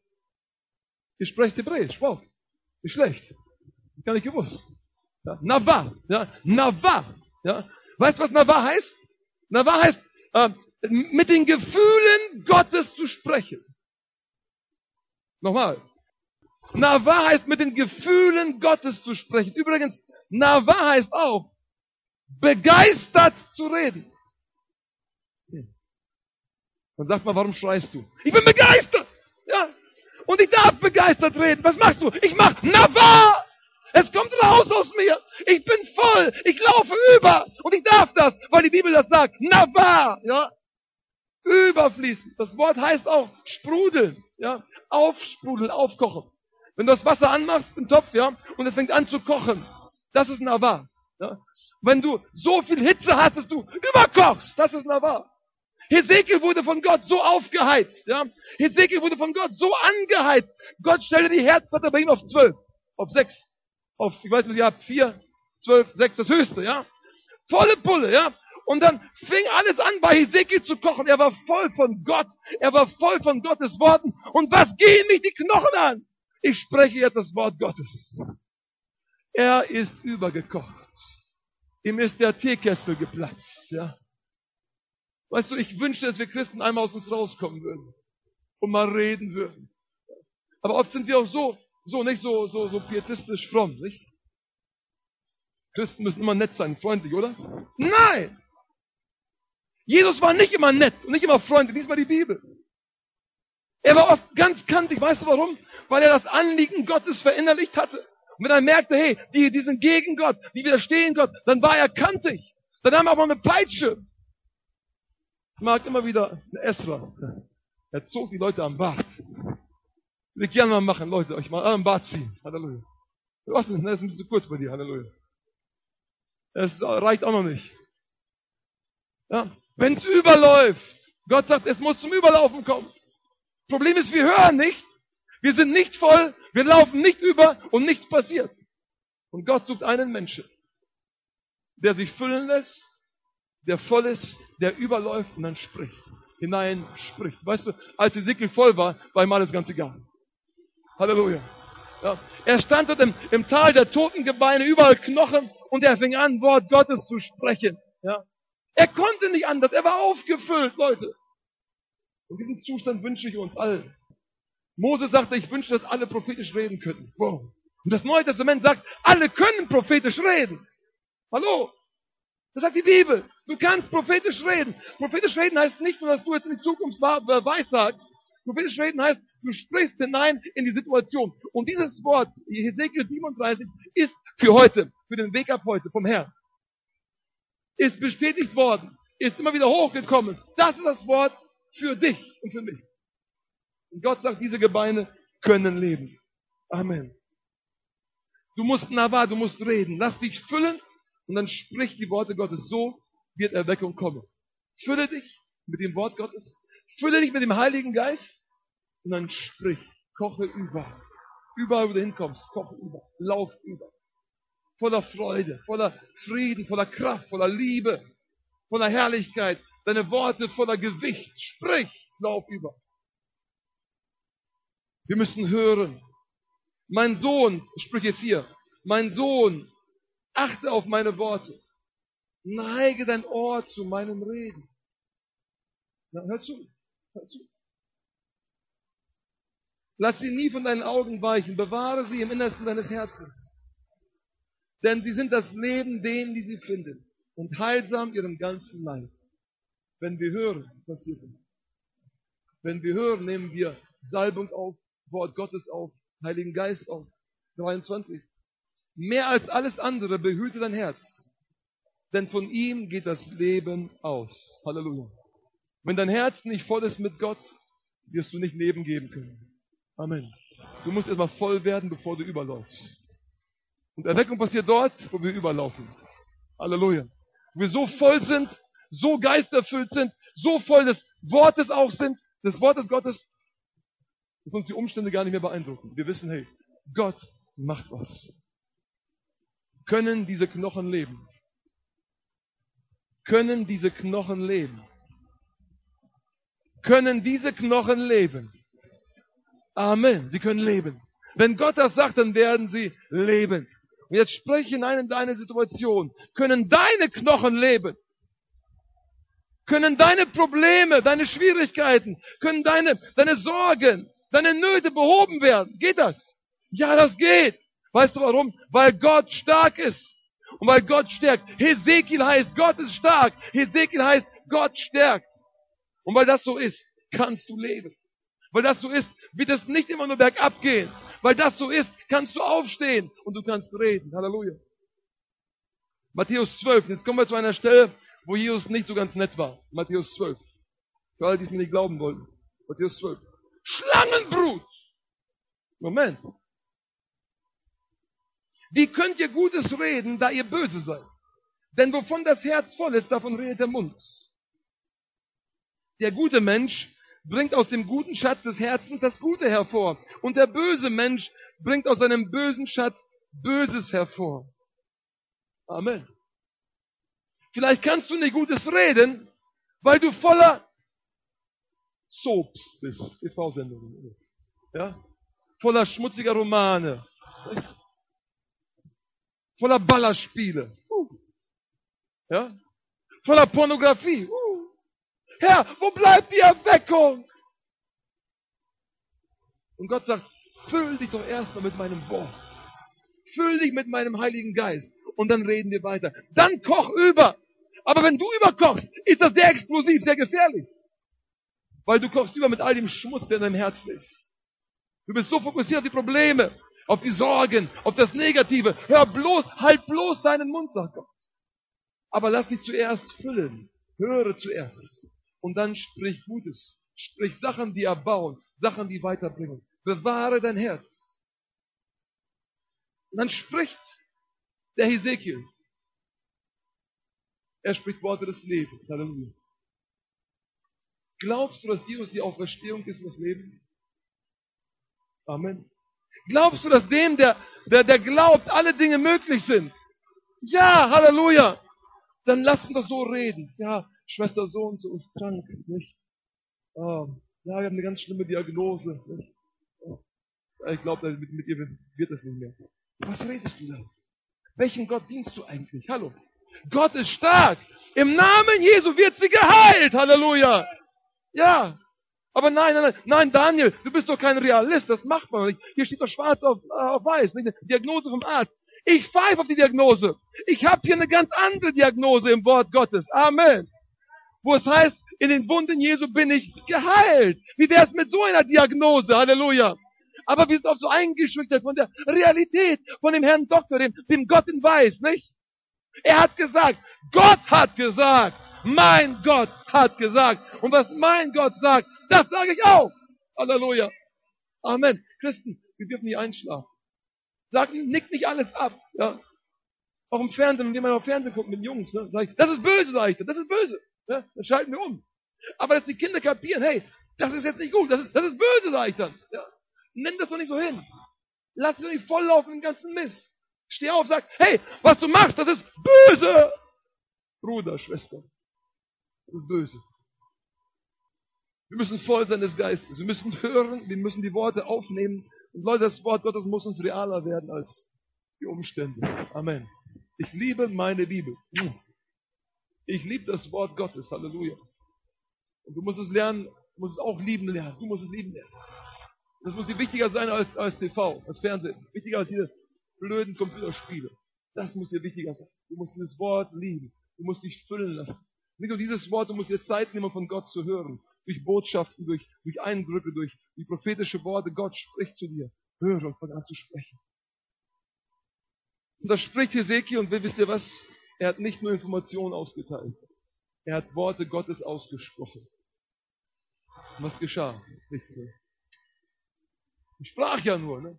Ich spreche Hebräisch. Wow. Nicht schlecht. Gar nicht gewusst. Ja, Nava. Ja, Nava. Ja. Weißt du, was Nava heißt? Nava heißt, äh, mit den Gefühlen Gottes zu sprechen. Nochmal. Nava heißt, mit den Gefühlen Gottes zu sprechen. Übrigens, Nava heißt auch, begeistert zu reden. Dann sagt man, warum schreist du? Ich bin begeistert! Ja. Und ich darf begeistert reden. Was machst du? Ich mach Nava! Es kommt raus aus mir. Ich bin voll. Ich laufe über. Und ich darf das, weil die Bibel das sagt. Nava, ja. Überfließen. Das Wort heißt auch sprudeln, ja. Aufsprudeln, aufkochen. Wenn du das Wasser anmachst im Topf, ja, und es fängt an zu kochen. Das ist Nava. Ja. Wenn du so viel Hitze hast, dass du überkochst, das ist Nava. Hesekiel wurde von Gott so aufgeheizt, ja. Hesekiel wurde von Gott so angeheizt. Gott stellte die Herdplatte bei ihm auf zwölf, auf sechs auf, ich weiß nicht, ihr habt vier, zwölf, sechs, das höchste, ja. Volle Pulle, ja. Und dann fing alles an, bei Hesekiel zu kochen. Er war voll von Gott. Er war voll von Gottes Worten. Und was gehen mich die Knochen an? Ich spreche jetzt das Wort Gottes. Er ist übergekocht. Ihm ist der Teekessel geplatzt, ja. Weißt du, ich wünschte, dass wir Christen einmal aus uns rauskommen würden und mal reden würden. Aber oft sind wir auch so so nicht so, so, so pietistisch fromm, nicht? Christen müssen immer nett sein, freundlich, oder? Nein! Jesus war nicht immer nett und nicht immer freundlich. Lies mal die Bibel. Er war oft ganz kantig. Weißt du warum? Weil er das Anliegen Gottes verinnerlicht hatte. Und wenn er merkte, hey, die, die sind gegen Gott, die widerstehen Gott, dann war er kantig. Dann nahm er auch mal eine Peitsche. Ich mag immer wieder Esra. Er zog die Leute am Bart. Ich gerne mal machen, Leute, euch mal am Bad ziehen. Halleluja. Was denn? Das ist ein bisschen zu kurz bei dir. Halleluja. Es reicht auch noch nicht. Ja? Wenn es überläuft, Gott sagt, es muss zum Überlaufen kommen. Problem ist, wir hören nicht. Wir sind nicht voll. Wir laufen nicht über und nichts passiert. Und Gott sucht einen Menschen, der sich füllen lässt, der voll ist, der überläuft und dann spricht. Hinein spricht. Weißt du, als Ezekiel voll war, war ihm alles ganz egal. Halleluja. Ja. Er stand dort im, im Tal der Totengebeine, überall Knochen, und er fing an, Wort Gottes zu sprechen. Ja. Er konnte nicht anders, er war aufgefüllt, Leute. Und diesen Zustand wünsche ich uns allen. Mose sagte, ich wünsche, dass alle prophetisch reden könnten. Wow. Und das Neue Testament sagt, alle können prophetisch reden. Hallo? Das sagt die Bibel. Du kannst prophetisch reden. Prophetisch reden heißt nicht nur, dass du jetzt in die Zukunft weissagst, Prophetisch reden heißt, du sprichst hinein in die Situation. Und dieses Wort, Hesekiel 37, ist für heute, für den Weg ab heute vom Herrn. Ist bestätigt worden, ist immer wieder hochgekommen. Das ist das Wort für dich und für mich. Und Gott sagt, diese Gebeine können leben. Amen. Du musst Nava, du musst reden. Lass dich füllen und dann sprich die Worte Gottes. So wird Erweckung kommen. Fülle dich mit dem Wort Gottes. Fülle dich mit dem Heiligen Geist und dann sprich, koche über. Überall, wo du hinkommst, koche über, lauf über. Voller Freude, voller Frieden, voller Kraft, voller Liebe, voller Herrlichkeit. Deine Worte voller Gewicht. Sprich, lauf über. Wir müssen hören. Mein Sohn, Sprüche 4, mein Sohn, achte auf meine Worte. Neige dein Ohr zu meinem Reden. Na, hör zu, hör zu. Lass sie nie von deinen Augen weichen, bewahre sie im Innersten deines Herzens. Denn sie sind das Leben denen, die sie finden, und heilsam ihrem ganzen Leib. Wenn wir hören, passiert uns. Wenn wir hören, nehmen wir Salbung auf, Wort Gottes auf, Heiligen Geist auf. 23. Mehr als alles andere behüte dein Herz, denn von ihm geht das Leben aus. Halleluja. Wenn dein Herz nicht voll ist mit Gott, wirst du nicht Leben geben können. Amen. Du musst erstmal voll werden, bevor du überläufst. Und Erweckung passiert dort, wo wir überlaufen. Halleluja. Wo wir so voll sind, so geisterfüllt sind, so voll des Wortes auch sind, des Wortes Gottes, dass uns die Umstände gar nicht mehr beeindrucken. Wir wissen, hey, Gott macht was. Können diese Knochen leben? Können diese Knochen leben? Können diese Knochen leben? Amen. Sie können leben. Wenn Gott das sagt, dann werden sie leben. Und jetzt spreche hinein in deine Situation. Können deine Knochen leben? Können deine Probleme, deine Schwierigkeiten, können deine, deine Sorgen, deine Nöte behoben werden? Geht das? Ja, das geht. Weißt du warum? Weil Gott stark ist. Und weil Gott stärkt. Hesekiel heißt, Gott ist stark. Hesekiel heißt, Gott stärkt. Und weil das so ist, kannst du leben. Weil das so ist, wird es nicht immer nur bergab gehen. Weil das so ist, kannst du aufstehen und du kannst reden. Halleluja. Matthäus 12. Jetzt kommen wir zu einer Stelle, wo Jesus nicht so ganz nett war. Matthäus 12. Für alle, die es mir nicht glauben wollten. Matthäus 12. Schlangenbrut. Moment. Wie könnt ihr Gutes reden, da ihr böse seid? Denn wovon das Herz voll ist, davon redet der Mund. Der gute Mensch bringt aus dem guten Schatz des Herzens das Gute hervor. Und der böse Mensch bringt aus seinem bösen Schatz Böses hervor. Amen. Vielleicht kannst du nicht Gutes reden, weil du voller Soaps bist, TV-Sendungen. Ja? Voller schmutziger Romane. Voller Ballerspiele. Ja? Voller Pornografie. Herr, wo bleibt die Erweckung? Und Gott sagt, füll dich doch erstmal mit meinem Wort. Füll dich mit meinem Heiligen Geist. Und dann reden wir weiter. Dann koch über. Aber wenn du überkochst, ist das sehr explosiv, sehr gefährlich. Weil du kochst über mit all dem Schmutz, der in deinem Herzen ist. Du bist so fokussiert auf die Probleme, auf die Sorgen, auf das Negative. Hör bloß, halt bloß deinen Mund, sagt Gott. Aber lass dich zuerst füllen. Höre zuerst und dann sprich Gutes. Sprich Sachen, die erbauen, Sachen, die weiterbringen. Bewahre dein Herz. Und dann spricht der Hesekiel. Er spricht Worte des Lebens. Halleluja. Glaubst du, dass Jesus die Auferstehung ist und das Leben? Amen. Glaubst du, dass dem, der, der, der glaubt, alle Dinge möglich sind? Ja, Halleluja. Dann lass uns doch so reden. Ja, Schwester so und so ist krank, nicht? Oh, ja, wir haben eine ganz schlimme Diagnose, nicht? Ich glaube, mit, mit ihr wird das nicht mehr. Was redest du da? Welchen Gott dienst du eigentlich? Hallo? Gott ist stark. Im Namen Jesu wird sie geheilt. Halleluja. Ja. Aber nein, nein, nein, Daniel, du bist doch kein Realist. Das macht man nicht. Hier steht doch schwarz auf, auf weiß. Nicht? Diagnose vom Arzt. Ich pfeife auf die Diagnose. Ich habe hier eine ganz andere Diagnose im Wort Gottes. Amen wo es heißt, in den Wunden Jesu bin ich geheilt. Wie wäre es mit so einer Diagnose? Halleluja. Aber wir sind auch so eingeschüchtert von der Realität, von dem Herrn Doktor, dem, dem Gott in Weiß, nicht? Er hat gesagt, Gott hat gesagt, mein Gott hat gesagt. Und was mein Gott sagt, das sage ich auch. Halleluja. Amen. Christen, wir dürfen nicht einschlafen. Sag, nick nicht alles ab. Ja. auch im Fernsehen, wenn jemand auf Fernsehen guckt mit den Jungs, ne, sag ich, das ist böse, sag ich, das ist böse. Ja, dann schalten wir um. Aber dass die Kinder kapieren, hey, das ist jetzt nicht gut, das ist, das ist böse, sag ich dann. Ja. Nimm das doch nicht so hin. Lass dich doch nicht volllaufen den ganzen Mist. Steh auf, sag, hey, was du machst, das ist böse. Bruder, Schwester, das ist böse. Wir müssen voll sein des Geistes. Wir müssen hören, wir müssen die Worte aufnehmen. Und Leute, das Wort Gottes muss uns realer werden als die Umstände. Amen. Ich liebe meine Bibel. Ich liebe das Wort Gottes. Halleluja. Und du musst es lernen, du musst es auch lieben lernen. Du musst es lieben lernen. Das muss dir wichtiger sein als, als TV, als Fernsehen. Wichtiger als diese blöden Computerspiele. Das muss dir wichtiger sein. Du musst dieses Wort lieben. Du musst dich füllen lassen. Nicht nur dieses Wort, du musst dir Zeit nehmen, von Gott zu hören. Durch Botschaften, durch, durch Eindrücke, durch, durch prophetische Worte. Gott spricht zu dir. Höre und fang an zu sprechen. Und da spricht Hesekiel und wisst ihr was? Er hat nicht nur Informationen ausgeteilt. Er hat Worte Gottes ausgesprochen. Und was geschah? Nichts mehr. Ich sprach ja nur, ne?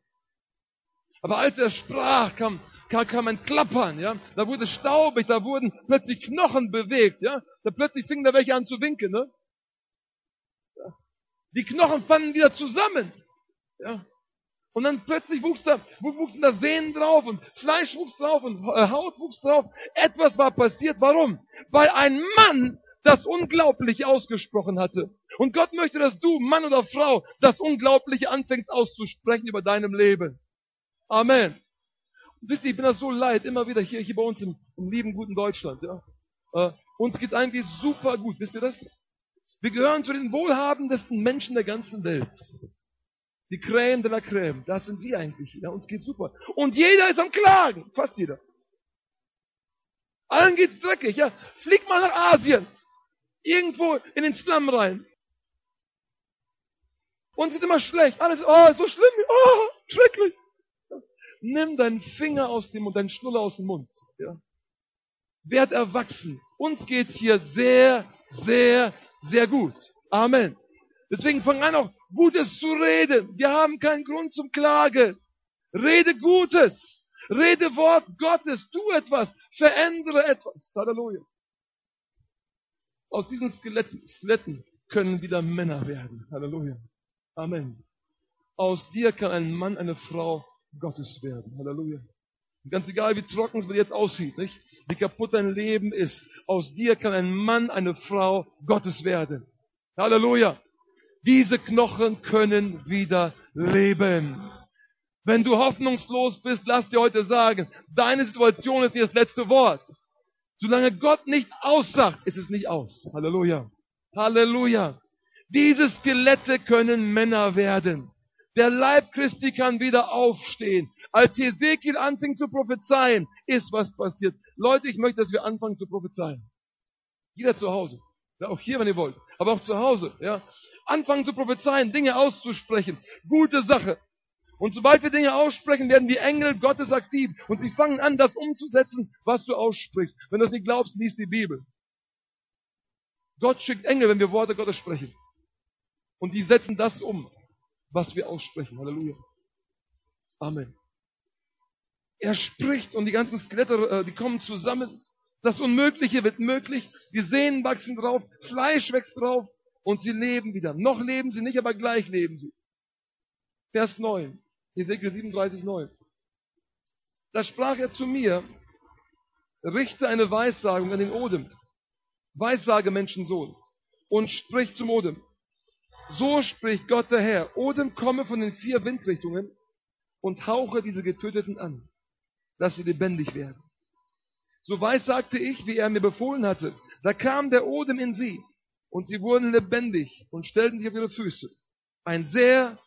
Aber als er sprach, kam, kam, kam ein Klappern, ja? Da wurde staubig, da wurden plötzlich Knochen bewegt, ja? Da plötzlich fingen da welche an zu winken, ne? Ja. Die Knochen fanden wieder zusammen, ja? Und dann plötzlich wuchs da, wuchsen da Sehnen drauf und Fleisch wuchs drauf und äh, Haut wuchs drauf. Etwas war passiert. Warum? Weil ein Mann das Unglaubliche ausgesprochen hatte. Und Gott möchte, dass du, Mann oder Frau, das Unglaubliche anfängst auszusprechen über deinem Leben. Amen. Und wisst ihr, ich bin das so leid, immer wieder hier, hier bei uns im, im lieben, guten Deutschland. Ja. Äh, uns geht eigentlich super gut, wisst ihr das? Wir gehören zu den wohlhabendsten Menschen der ganzen Welt. Die Crème de la Crème, das sind wir eigentlich. Ja, uns geht's super. Und jeder ist am Klagen, fast jeder. Allen geht's dreckig, ja. Flieg mal nach Asien irgendwo in den Slum rein. Und es ist immer schlecht. Alles, oh, ist so schlimm. Oh, schrecklich. Nimm deinen Finger aus dem und deinen Schnuller aus dem Mund. Ja. Werd erwachsen. Uns geht's hier sehr, sehr, sehr gut. Amen. Deswegen fang an auch Gutes zu reden. Wir haben keinen Grund zum Klagen. Rede Gutes. Rede Wort Gottes. Tu etwas. Verändere etwas. Halleluja. Aus diesen Skeletten, Skeletten können wieder Männer werden. Halleluja. Amen. Aus dir kann ein Mann, eine Frau Gottes werden. Halleluja. Ganz egal, wie trocken es jetzt aussieht, nicht? Wie kaputt dein Leben ist. Aus dir kann ein Mann, eine Frau Gottes werden. Halleluja. Diese Knochen können wieder leben. Wenn du hoffnungslos bist, lass dir heute sagen, deine Situation ist nicht das letzte Wort. Solange Gott nicht aussagt, ist es nicht aus. Halleluja. Halleluja. Diese Skelette können Männer werden. Der Leib Christi kann wieder aufstehen. Als Hesekiel anfing zu prophezeien, ist was passiert. Leute, ich möchte, dass wir anfangen zu prophezeien. Jeder zu Hause. Ja, auch hier, wenn ihr wollt. Aber auch zu Hause, ja. Anfangen zu prophezeien, Dinge auszusprechen. Gute Sache. Und sobald wir Dinge aussprechen, werden die Engel Gottes aktiv. Und sie fangen an, das umzusetzen, was du aussprichst. Wenn du das nicht glaubst, liest die Bibel. Gott schickt Engel, wenn wir Worte Gottes sprechen. Und die setzen das um, was wir aussprechen. Halleluja. Amen. Er spricht und die ganzen Skelette, äh, die kommen zusammen. Das Unmögliche wird möglich. Die Sehnen wachsen drauf, Fleisch wächst drauf und sie leben wieder. Noch leben sie nicht, aber gleich leben sie. Vers 9. Ezekiel 37, 9. Da sprach er zu mir, richte eine Weissagung an den Odem. Weissage Menschensohn. Und sprich zum Odem. So spricht Gott der Herr. Odem komme von den vier Windrichtungen und hauche diese Getöteten an, dass sie lebendig werden. So weissagte ich, wie er mir befohlen hatte. Da kam der Odem in sie und sie wurden lebendig und stellten sich auf ihre Füße. Ein sehr,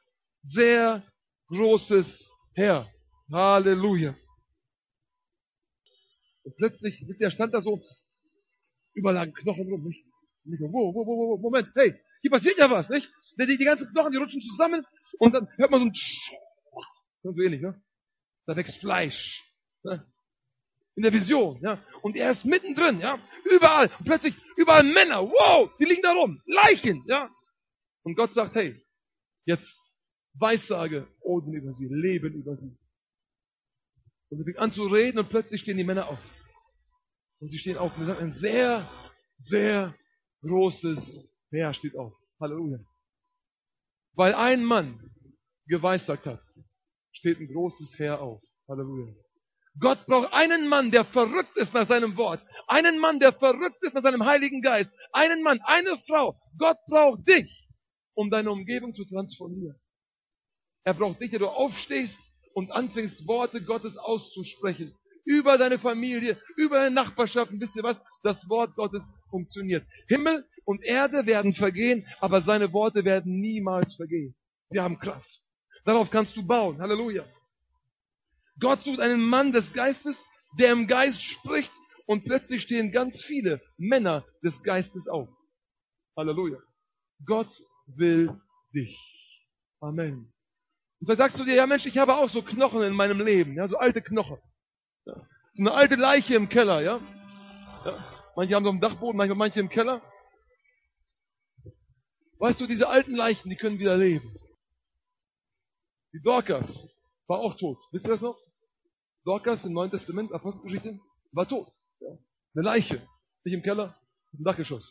sehr großes Herr. Halleluja. Und plötzlich, wisst ihr, stand da so, überall lagen Knochen rum, ich wo, wo, wo, wo, Moment, hey, hier passiert ja was, nicht? Die, die ganzen Knochen, die rutschen zusammen und dann hört man so ein Tsch, so ähnlich, ne? Da wächst Fleisch. Ne? In der Vision, ja. Und er ist mittendrin, ja. Überall. Und plötzlich, überall Männer. Wow, die liegen da rum. Leichen, ja. Und Gott sagt, hey, jetzt Weissage, Oden über sie, Leben über sie. Und er fängt an zu reden und plötzlich stehen die Männer auf. Und sie stehen auf und er sagt, ein sehr, sehr großes Heer steht auf. Halleluja. Weil ein Mann geweissagt hat, steht ein großes Heer auf. Halleluja. Gott braucht einen Mann, der verrückt ist nach seinem Wort. Einen Mann, der verrückt ist nach seinem Heiligen Geist. Einen Mann, eine Frau. Gott braucht dich, um deine Umgebung zu transformieren. Er braucht dich, der du aufstehst und anfängst, Worte Gottes auszusprechen. Über deine Familie, über deine Nachbarschaften. Wisst ihr was? Das Wort Gottes funktioniert. Himmel und Erde werden vergehen, aber seine Worte werden niemals vergehen. Sie haben Kraft. Darauf kannst du bauen. Halleluja. Gott sucht einen Mann des Geistes, der im Geist spricht und plötzlich stehen ganz viele Männer des Geistes auf. Halleluja. Gott will dich. Amen. Und dann sagst du dir, ja Mensch, ich habe auch so Knochen in meinem Leben, ja, so alte Knochen. Ja. Eine alte Leiche im Keller, ja. ja. Manche haben so einen Dachboden, manche, manche im Keller. Weißt du, diese alten Leichen, die können wieder leben. Die Dorcas war auch tot. Wisst ihr das noch? Dorcas im Neuen Testament, Apostelgeschichte, war tot. Ja. Eine Leiche. Nicht im Keller, im Dachgeschoss.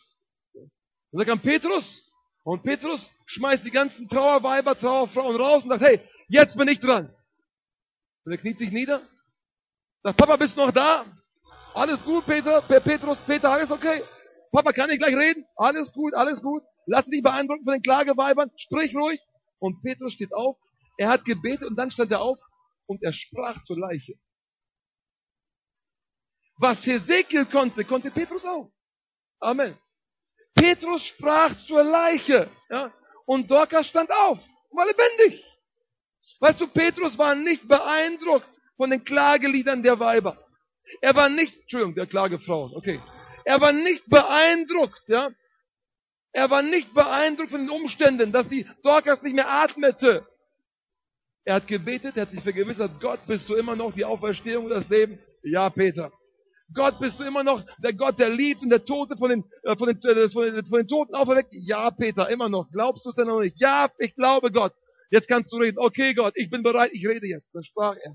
Ja. Und dann kam Petrus und Petrus schmeißt die ganzen Trauerweiber, Trauerfrauen raus und sagt, hey, jetzt bin ich dran. Und er kniet sich nieder, sagt, Papa, bist du noch da? Alles gut, Peter, Petrus, Peter, alles okay? Papa, kann ich gleich reden? Alles gut, alles gut. Lass dich beeindrucken von den Klageweibern, sprich ruhig. Und Petrus steht auf, er hat gebetet und dann stand er auf und er sprach zur Leiche. Was Hesekiel konnte, konnte Petrus auch. Amen. Petrus sprach zur Leiche. Ja, und Dorcas stand auf, war lebendig. Weißt du, Petrus war nicht beeindruckt von den Klageliedern der Weiber. Er war nicht, Entschuldigung, der Klagefrauen, okay. Er war nicht beeindruckt, ja. Er war nicht beeindruckt von den Umständen, dass die Dorcas nicht mehr atmete. Er hat gebetet, er hat sich vergewissert, Gott, bist du immer noch die Auferstehung und das Leben? Ja, Peter. Gott, bist du immer noch der Gott, der liebt und der Tote von den, äh, von den, äh, von den, von den Toten auferweckt? Ja, Peter, immer noch. Glaubst du es denn noch nicht? Ja, ich glaube Gott. Jetzt kannst du reden. Okay, Gott, ich bin bereit, ich rede jetzt. Dann sprach er.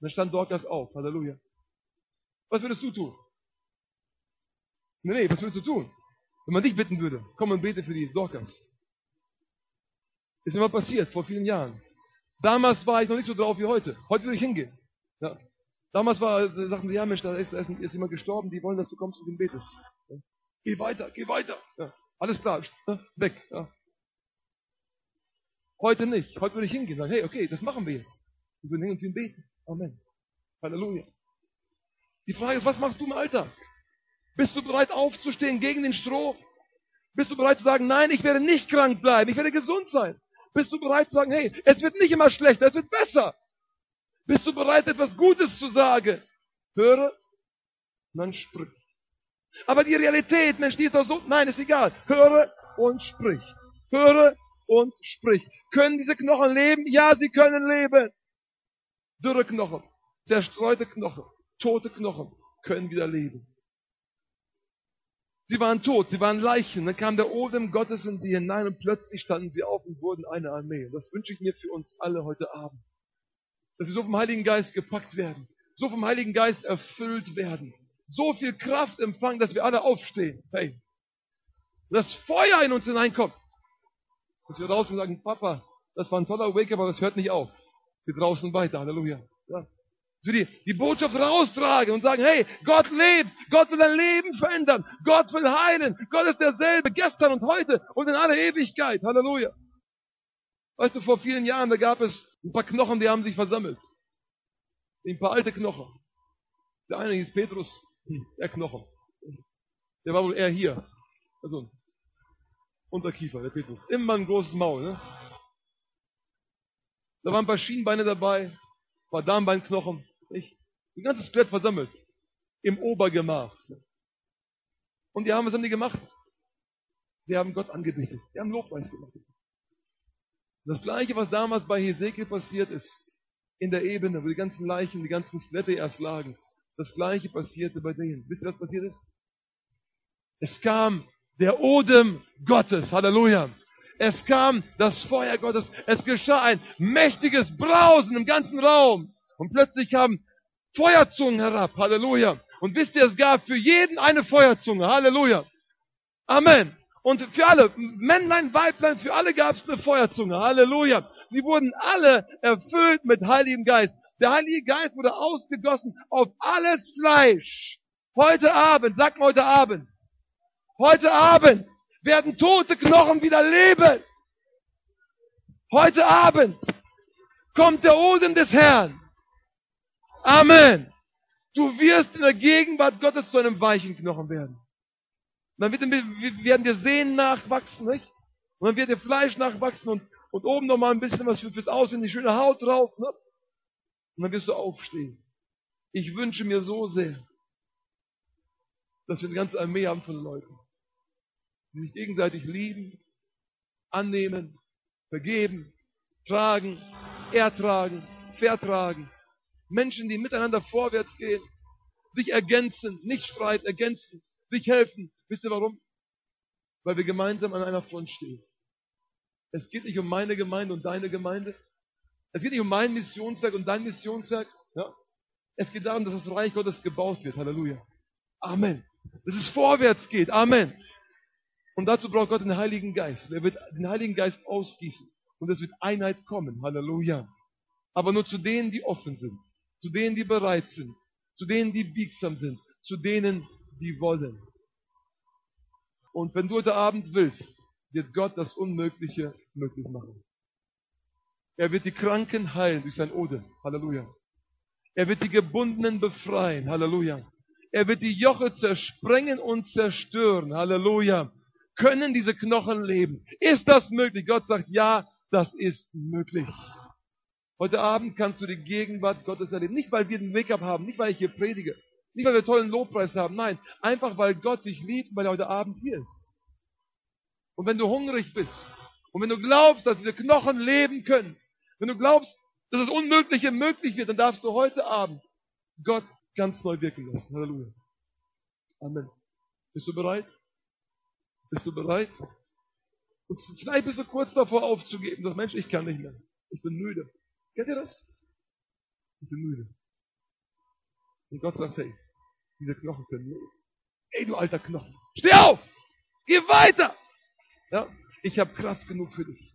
Dann stand Dorcas auf. Halleluja. Was würdest du tun? Nee, nee, was würdest du tun? Wenn man dich bitten würde, komm und bete für die Dorcas. Ist mir mal passiert, vor vielen Jahren. Damals war ich noch nicht so drauf wie heute. Heute würde ich hingehen. Ja. Damals war, äh, sagten sie, ja Mensch, da ist, da ist jemand gestorben, die wollen, dass du kommst und den betest. Ja. Geh weiter, geh weiter. Ja. Alles klar, weg. Ja. Heute nicht. Heute würde ich hingehen und sagen, hey, okay, das machen wir jetzt. Wir würden hingehen und für ihn beten. Amen. Halleluja. Die Frage ist, was machst du im Alltag? Bist du bereit aufzustehen gegen den Stroh? Bist du bereit zu sagen, nein, ich werde nicht krank bleiben, ich werde gesund sein? Bist du bereit zu sagen, hey, es wird nicht immer schlechter, es wird besser? Bist du bereit, etwas Gutes zu sagen? Höre, dann sprich. Aber die Realität, Mensch, die ist doch so, nein, ist egal. Höre und sprich. Höre und sprich. Können diese Knochen leben? Ja, sie können leben. Dürre Knochen, zerstreute Knochen, tote Knochen können wieder leben. Sie waren tot, sie waren Leichen. Dann kam der Odem Gottes in sie hinein und plötzlich standen sie auf und wurden eine Armee. Und das wünsche ich mir für uns alle heute Abend dass wir so vom Heiligen Geist gepackt werden, so vom Heiligen Geist erfüllt werden, so viel Kraft empfangen, dass wir alle aufstehen. Hey, das Feuer in uns hineinkommt. Und wir draußen sagen, Papa, das war ein toller Wake-up, aber das hört nicht auf. Wir draußen weiter, Halleluja. Ja. Dass wir die, die Botschaft raustragen und sagen, hey, Gott lebt, Gott will dein Leben verändern, Gott will heilen, Gott ist derselbe, gestern und heute und in aller Ewigkeit. Halleluja. Weißt du, vor vielen Jahren, da gab es ein paar Knochen, die haben sich versammelt. Ein paar alte Knochen. Der eine hieß Petrus, der Knochen. Der war wohl eher hier. Also, Unterkiefer, der Petrus. Immer ein großes Maul, ne? Da waren ein paar Schienbeine dabei, ein paar Darmbeinknochen. Nicht? Ein ganzes Skelett versammelt. Im Obergemach. Und die haben, was haben die gemacht? Die haben Gott angebetet. Die haben Lobpreis gemacht. Das gleiche, was damals bei Hesekiel passiert ist, in der Ebene, wo die ganzen Leichen, die ganzen Skelette erst lagen, das gleiche passierte bei denen. Wisst ihr, was passiert ist? Es kam der Odem Gottes, Halleluja. Es kam das Feuer Gottes, es geschah ein mächtiges Brausen im ganzen Raum. Und plötzlich kamen Feuerzungen herab. Halleluja. Und wisst ihr, es gab für jeden eine Feuerzunge. Halleluja. Amen. Und für alle, Männlein, Weiblein, für alle gab es eine Feuerzunge. Halleluja. Sie wurden alle erfüllt mit Heiligem Geist. Der Heilige Geist wurde ausgegossen auf alles Fleisch. Heute Abend, sag mal heute Abend. Heute Abend werden tote Knochen wieder leben. Heute Abend kommt der Odem des Herrn. Amen. Du wirst in der Gegenwart Gottes zu einem weichen Knochen werden. Dann werden dir Sehnen nachwachsen, nicht? Und dann wird dir Fleisch nachwachsen und, und oben nochmal ein bisschen was fürs Aussehen, die schöne Haut drauf, ne? Und dann wirst du aufstehen. Ich wünsche mir so sehr, dass wir eine ganze Armee haben von Leuten, die sich gegenseitig lieben, annehmen, vergeben, tragen, ertragen, vertragen. Menschen, die miteinander vorwärts gehen, sich ergänzen, nicht streiten, ergänzen, sich helfen. Wisst ihr warum? Weil wir gemeinsam an einer Front stehen. Es geht nicht um meine Gemeinde und deine Gemeinde. Es geht nicht um mein Missionswerk und dein Missionswerk. Ja? Es geht darum, dass das Reich Gottes gebaut wird. Halleluja. Amen. Dass es vorwärts geht. Amen. Und dazu braucht Gott den Heiligen Geist. Er wird den Heiligen Geist ausgießen. Und es wird Einheit kommen. Halleluja. Aber nur zu denen, die offen sind. Zu denen, die bereit sind. Zu denen, die biegsam sind. Zu denen, die wollen. Und wenn du heute Abend willst, wird Gott das Unmögliche möglich machen. Er wird die Kranken heilen durch sein Odem. Halleluja. Er wird die Gebundenen befreien. Halleluja. Er wird die Joche zersprengen und zerstören. Halleluja. Können diese Knochen leben? Ist das möglich? Gott sagt, ja, das ist möglich. Heute Abend kannst du die Gegenwart Gottes erleben. Nicht, weil wir den Make-up haben, nicht, weil ich hier predige, nicht, weil wir tollen Lobpreis haben, nein, einfach weil Gott dich liebt, weil er heute Abend hier ist. Und wenn du hungrig bist und wenn du glaubst, dass diese Knochen leben können, wenn du glaubst, dass das Unmögliche möglich wird, dann darfst du heute Abend Gott ganz neu wirken lassen. Halleluja. Amen. Bist du bereit? Bist du bereit? Vielleicht bist du kurz davor aufzugeben, dass Mensch, ich kann nicht mehr. Ich bin müde. Kennt ihr das? Ich bin müde. Und Gott sagt, hey, diese Knochen können leben. Ey, du alter Knochen, steh auf! Geh weiter! Ja, ich habe Kraft genug für dich.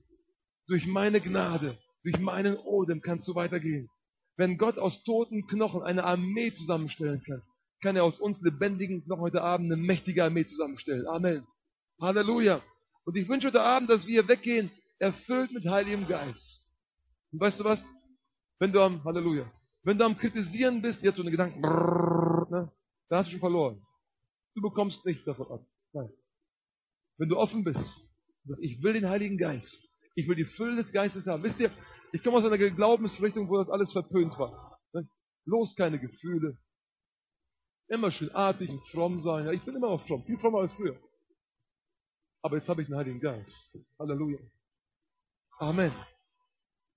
Durch meine Gnade, durch meinen Odem kannst du weitergehen. Wenn Gott aus toten Knochen eine Armee zusammenstellen kann, kann er aus uns lebendigen Knochen heute Abend eine mächtige Armee zusammenstellen. Amen. Halleluja. Und ich wünsche heute Abend, dass wir weggehen, erfüllt mit Heiligem Geist. Und weißt du was? Wenn du am, Halleluja, wenn du am Kritisieren bist, jetzt so eine Gedanken, brrr, ne, dann hast du schon verloren. Du bekommst nichts davon ab. Nein. Wenn du offen bist, ich will den Heiligen Geist. Ich will die Fülle des Geistes haben. Wisst ihr, ich komme aus einer Glaubensrichtung, wo das alles verpönt war. Ne? Bloß keine Gefühle. Immer schön artig und fromm sein. Ja, ich bin immer noch fromm, viel frommer als früher. Aber jetzt habe ich den Heiligen Geist. Halleluja. Amen.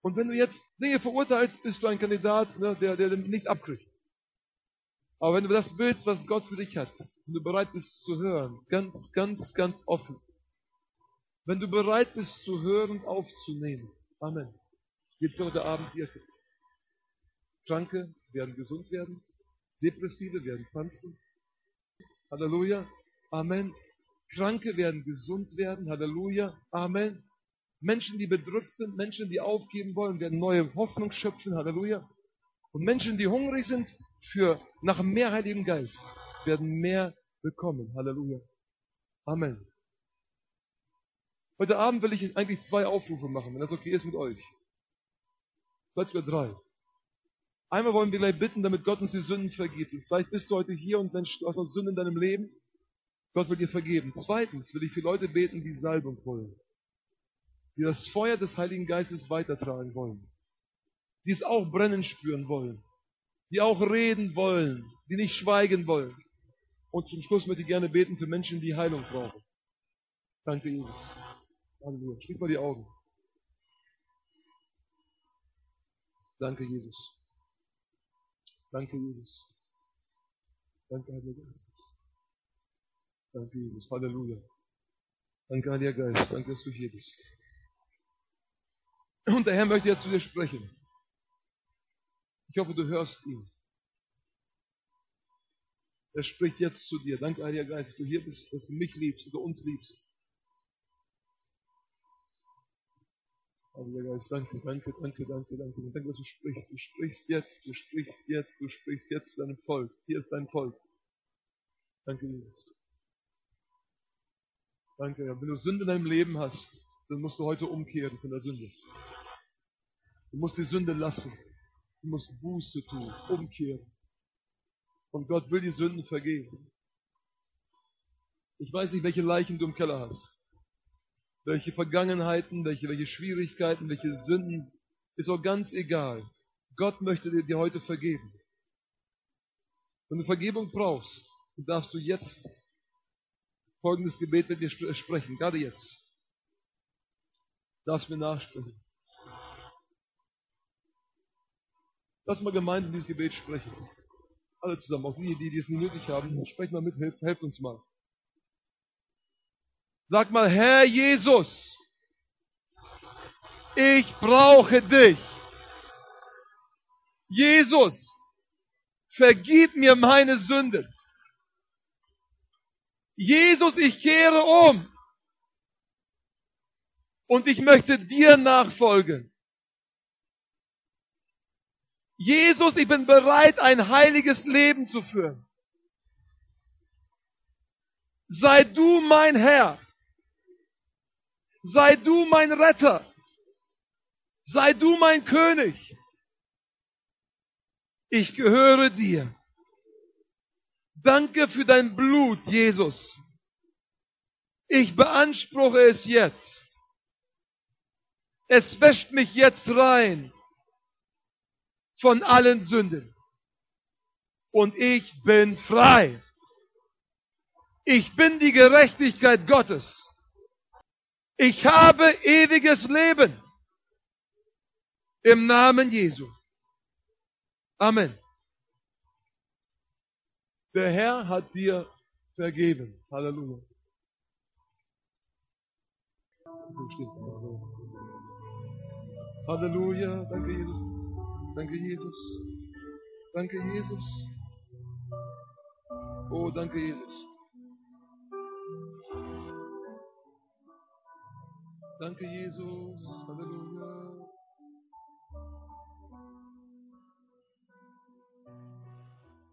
Und wenn du jetzt Dinge verurteilst, bist du ein Kandidat, ne, der, der nicht abkriegt. Aber wenn du das willst, was Gott für dich hat, wenn du bereit bist zu hören, ganz, ganz, ganz offen. Wenn du bereit bist zu hören und aufzunehmen. Amen. Gibt heute Abend Wirken. Kranke werden gesund werden. Depressive werden tanzen. Halleluja. Amen. Kranke werden gesund werden. Halleluja. Amen. Menschen, die bedrückt sind, Menschen, die aufgeben wollen, werden neue Hoffnung schöpfen. Halleluja. Und Menschen, die hungrig sind für nach mehr Heiligen Geist, werden mehr bekommen. Halleluja. Amen. Heute Abend will ich eigentlich zwei Aufrufe machen, wenn das okay ist mit euch. Vielleicht sogar drei. Einmal wollen wir gleich bitten, damit Gott uns die Sünden vergibt. Vielleicht bist du heute hier und Mensch, du hast noch Sünden in deinem Leben. Gott will dir vergeben. Zweitens will ich für Leute beten, die Salbung wollen die das Feuer des Heiligen Geistes weitertragen wollen, die es auch brennen spüren wollen, die auch reden wollen, die nicht schweigen wollen. Und zum Schluss möchte ich gerne beten für Menschen, die Heilung brauchen. Danke, Jesus. Halleluja. Schließ mal die Augen. Danke, Jesus. Danke, Jesus. Danke, Heiliger Geist. Danke, Jesus. Halleluja. Danke, Heiliger Geist. Danke, dass du hier bist. Und der Herr möchte jetzt zu dir sprechen. Ich hoffe, du hörst ihn. Er spricht jetzt zu dir. Danke, Heiliger Geist, dass du hier bist, dass du mich liebst, dass du uns liebst. Heiliger Geist, danke, danke, danke, danke, danke. Danke, dass du sprichst. Du sprichst jetzt, du sprichst jetzt, du sprichst jetzt zu deinem Volk. Hier ist dein Volk. Danke, Jesus. Danke, Herr. Wenn du Sünde in deinem Leben hast, dann musst du heute umkehren von der Sünde. Du musst die Sünde lassen. Du musst Buße tun, umkehren. Und Gott will die Sünden vergeben. Ich weiß nicht, welche Leichen du im Keller hast. Welche Vergangenheiten, welche, welche Schwierigkeiten, welche Sünden. Ist auch ganz egal. Gott möchte dir, dir heute vergeben. Wenn du Vergebung brauchst, darfst du jetzt folgendes Gebet mit dir sprechen, gerade jetzt. Darfst mir nachsprechen. Lass mal gemeinsam dieses Gebet sprechen. Alle zusammen, auch die, die, die es nie nötig haben, sprechen mal mit, helft, helft uns mal. Sag mal, Herr Jesus, ich brauche dich. Jesus, vergib mir meine Sünden. Jesus, ich kehre um. Und ich möchte dir nachfolgen. Jesus, ich bin bereit, ein heiliges Leben zu führen. Sei du mein Herr. Sei du mein Retter. Sei du mein König. Ich gehöre dir. Danke für dein Blut, Jesus. Ich beanspruche es jetzt. Es wäscht mich jetzt rein von allen Sünden. Und ich bin frei. Ich bin die Gerechtigkeit Gottes. Ich habe ewiges Leben. Im Namen Jesu. Amen. Der Herr hat dir vergeben. Halleluja. Halleluja. Danke, Jesus. Danke, Jesus. Danke, Jesus. Oh, danke, Jesus. Danke, Jesus. Halleluja.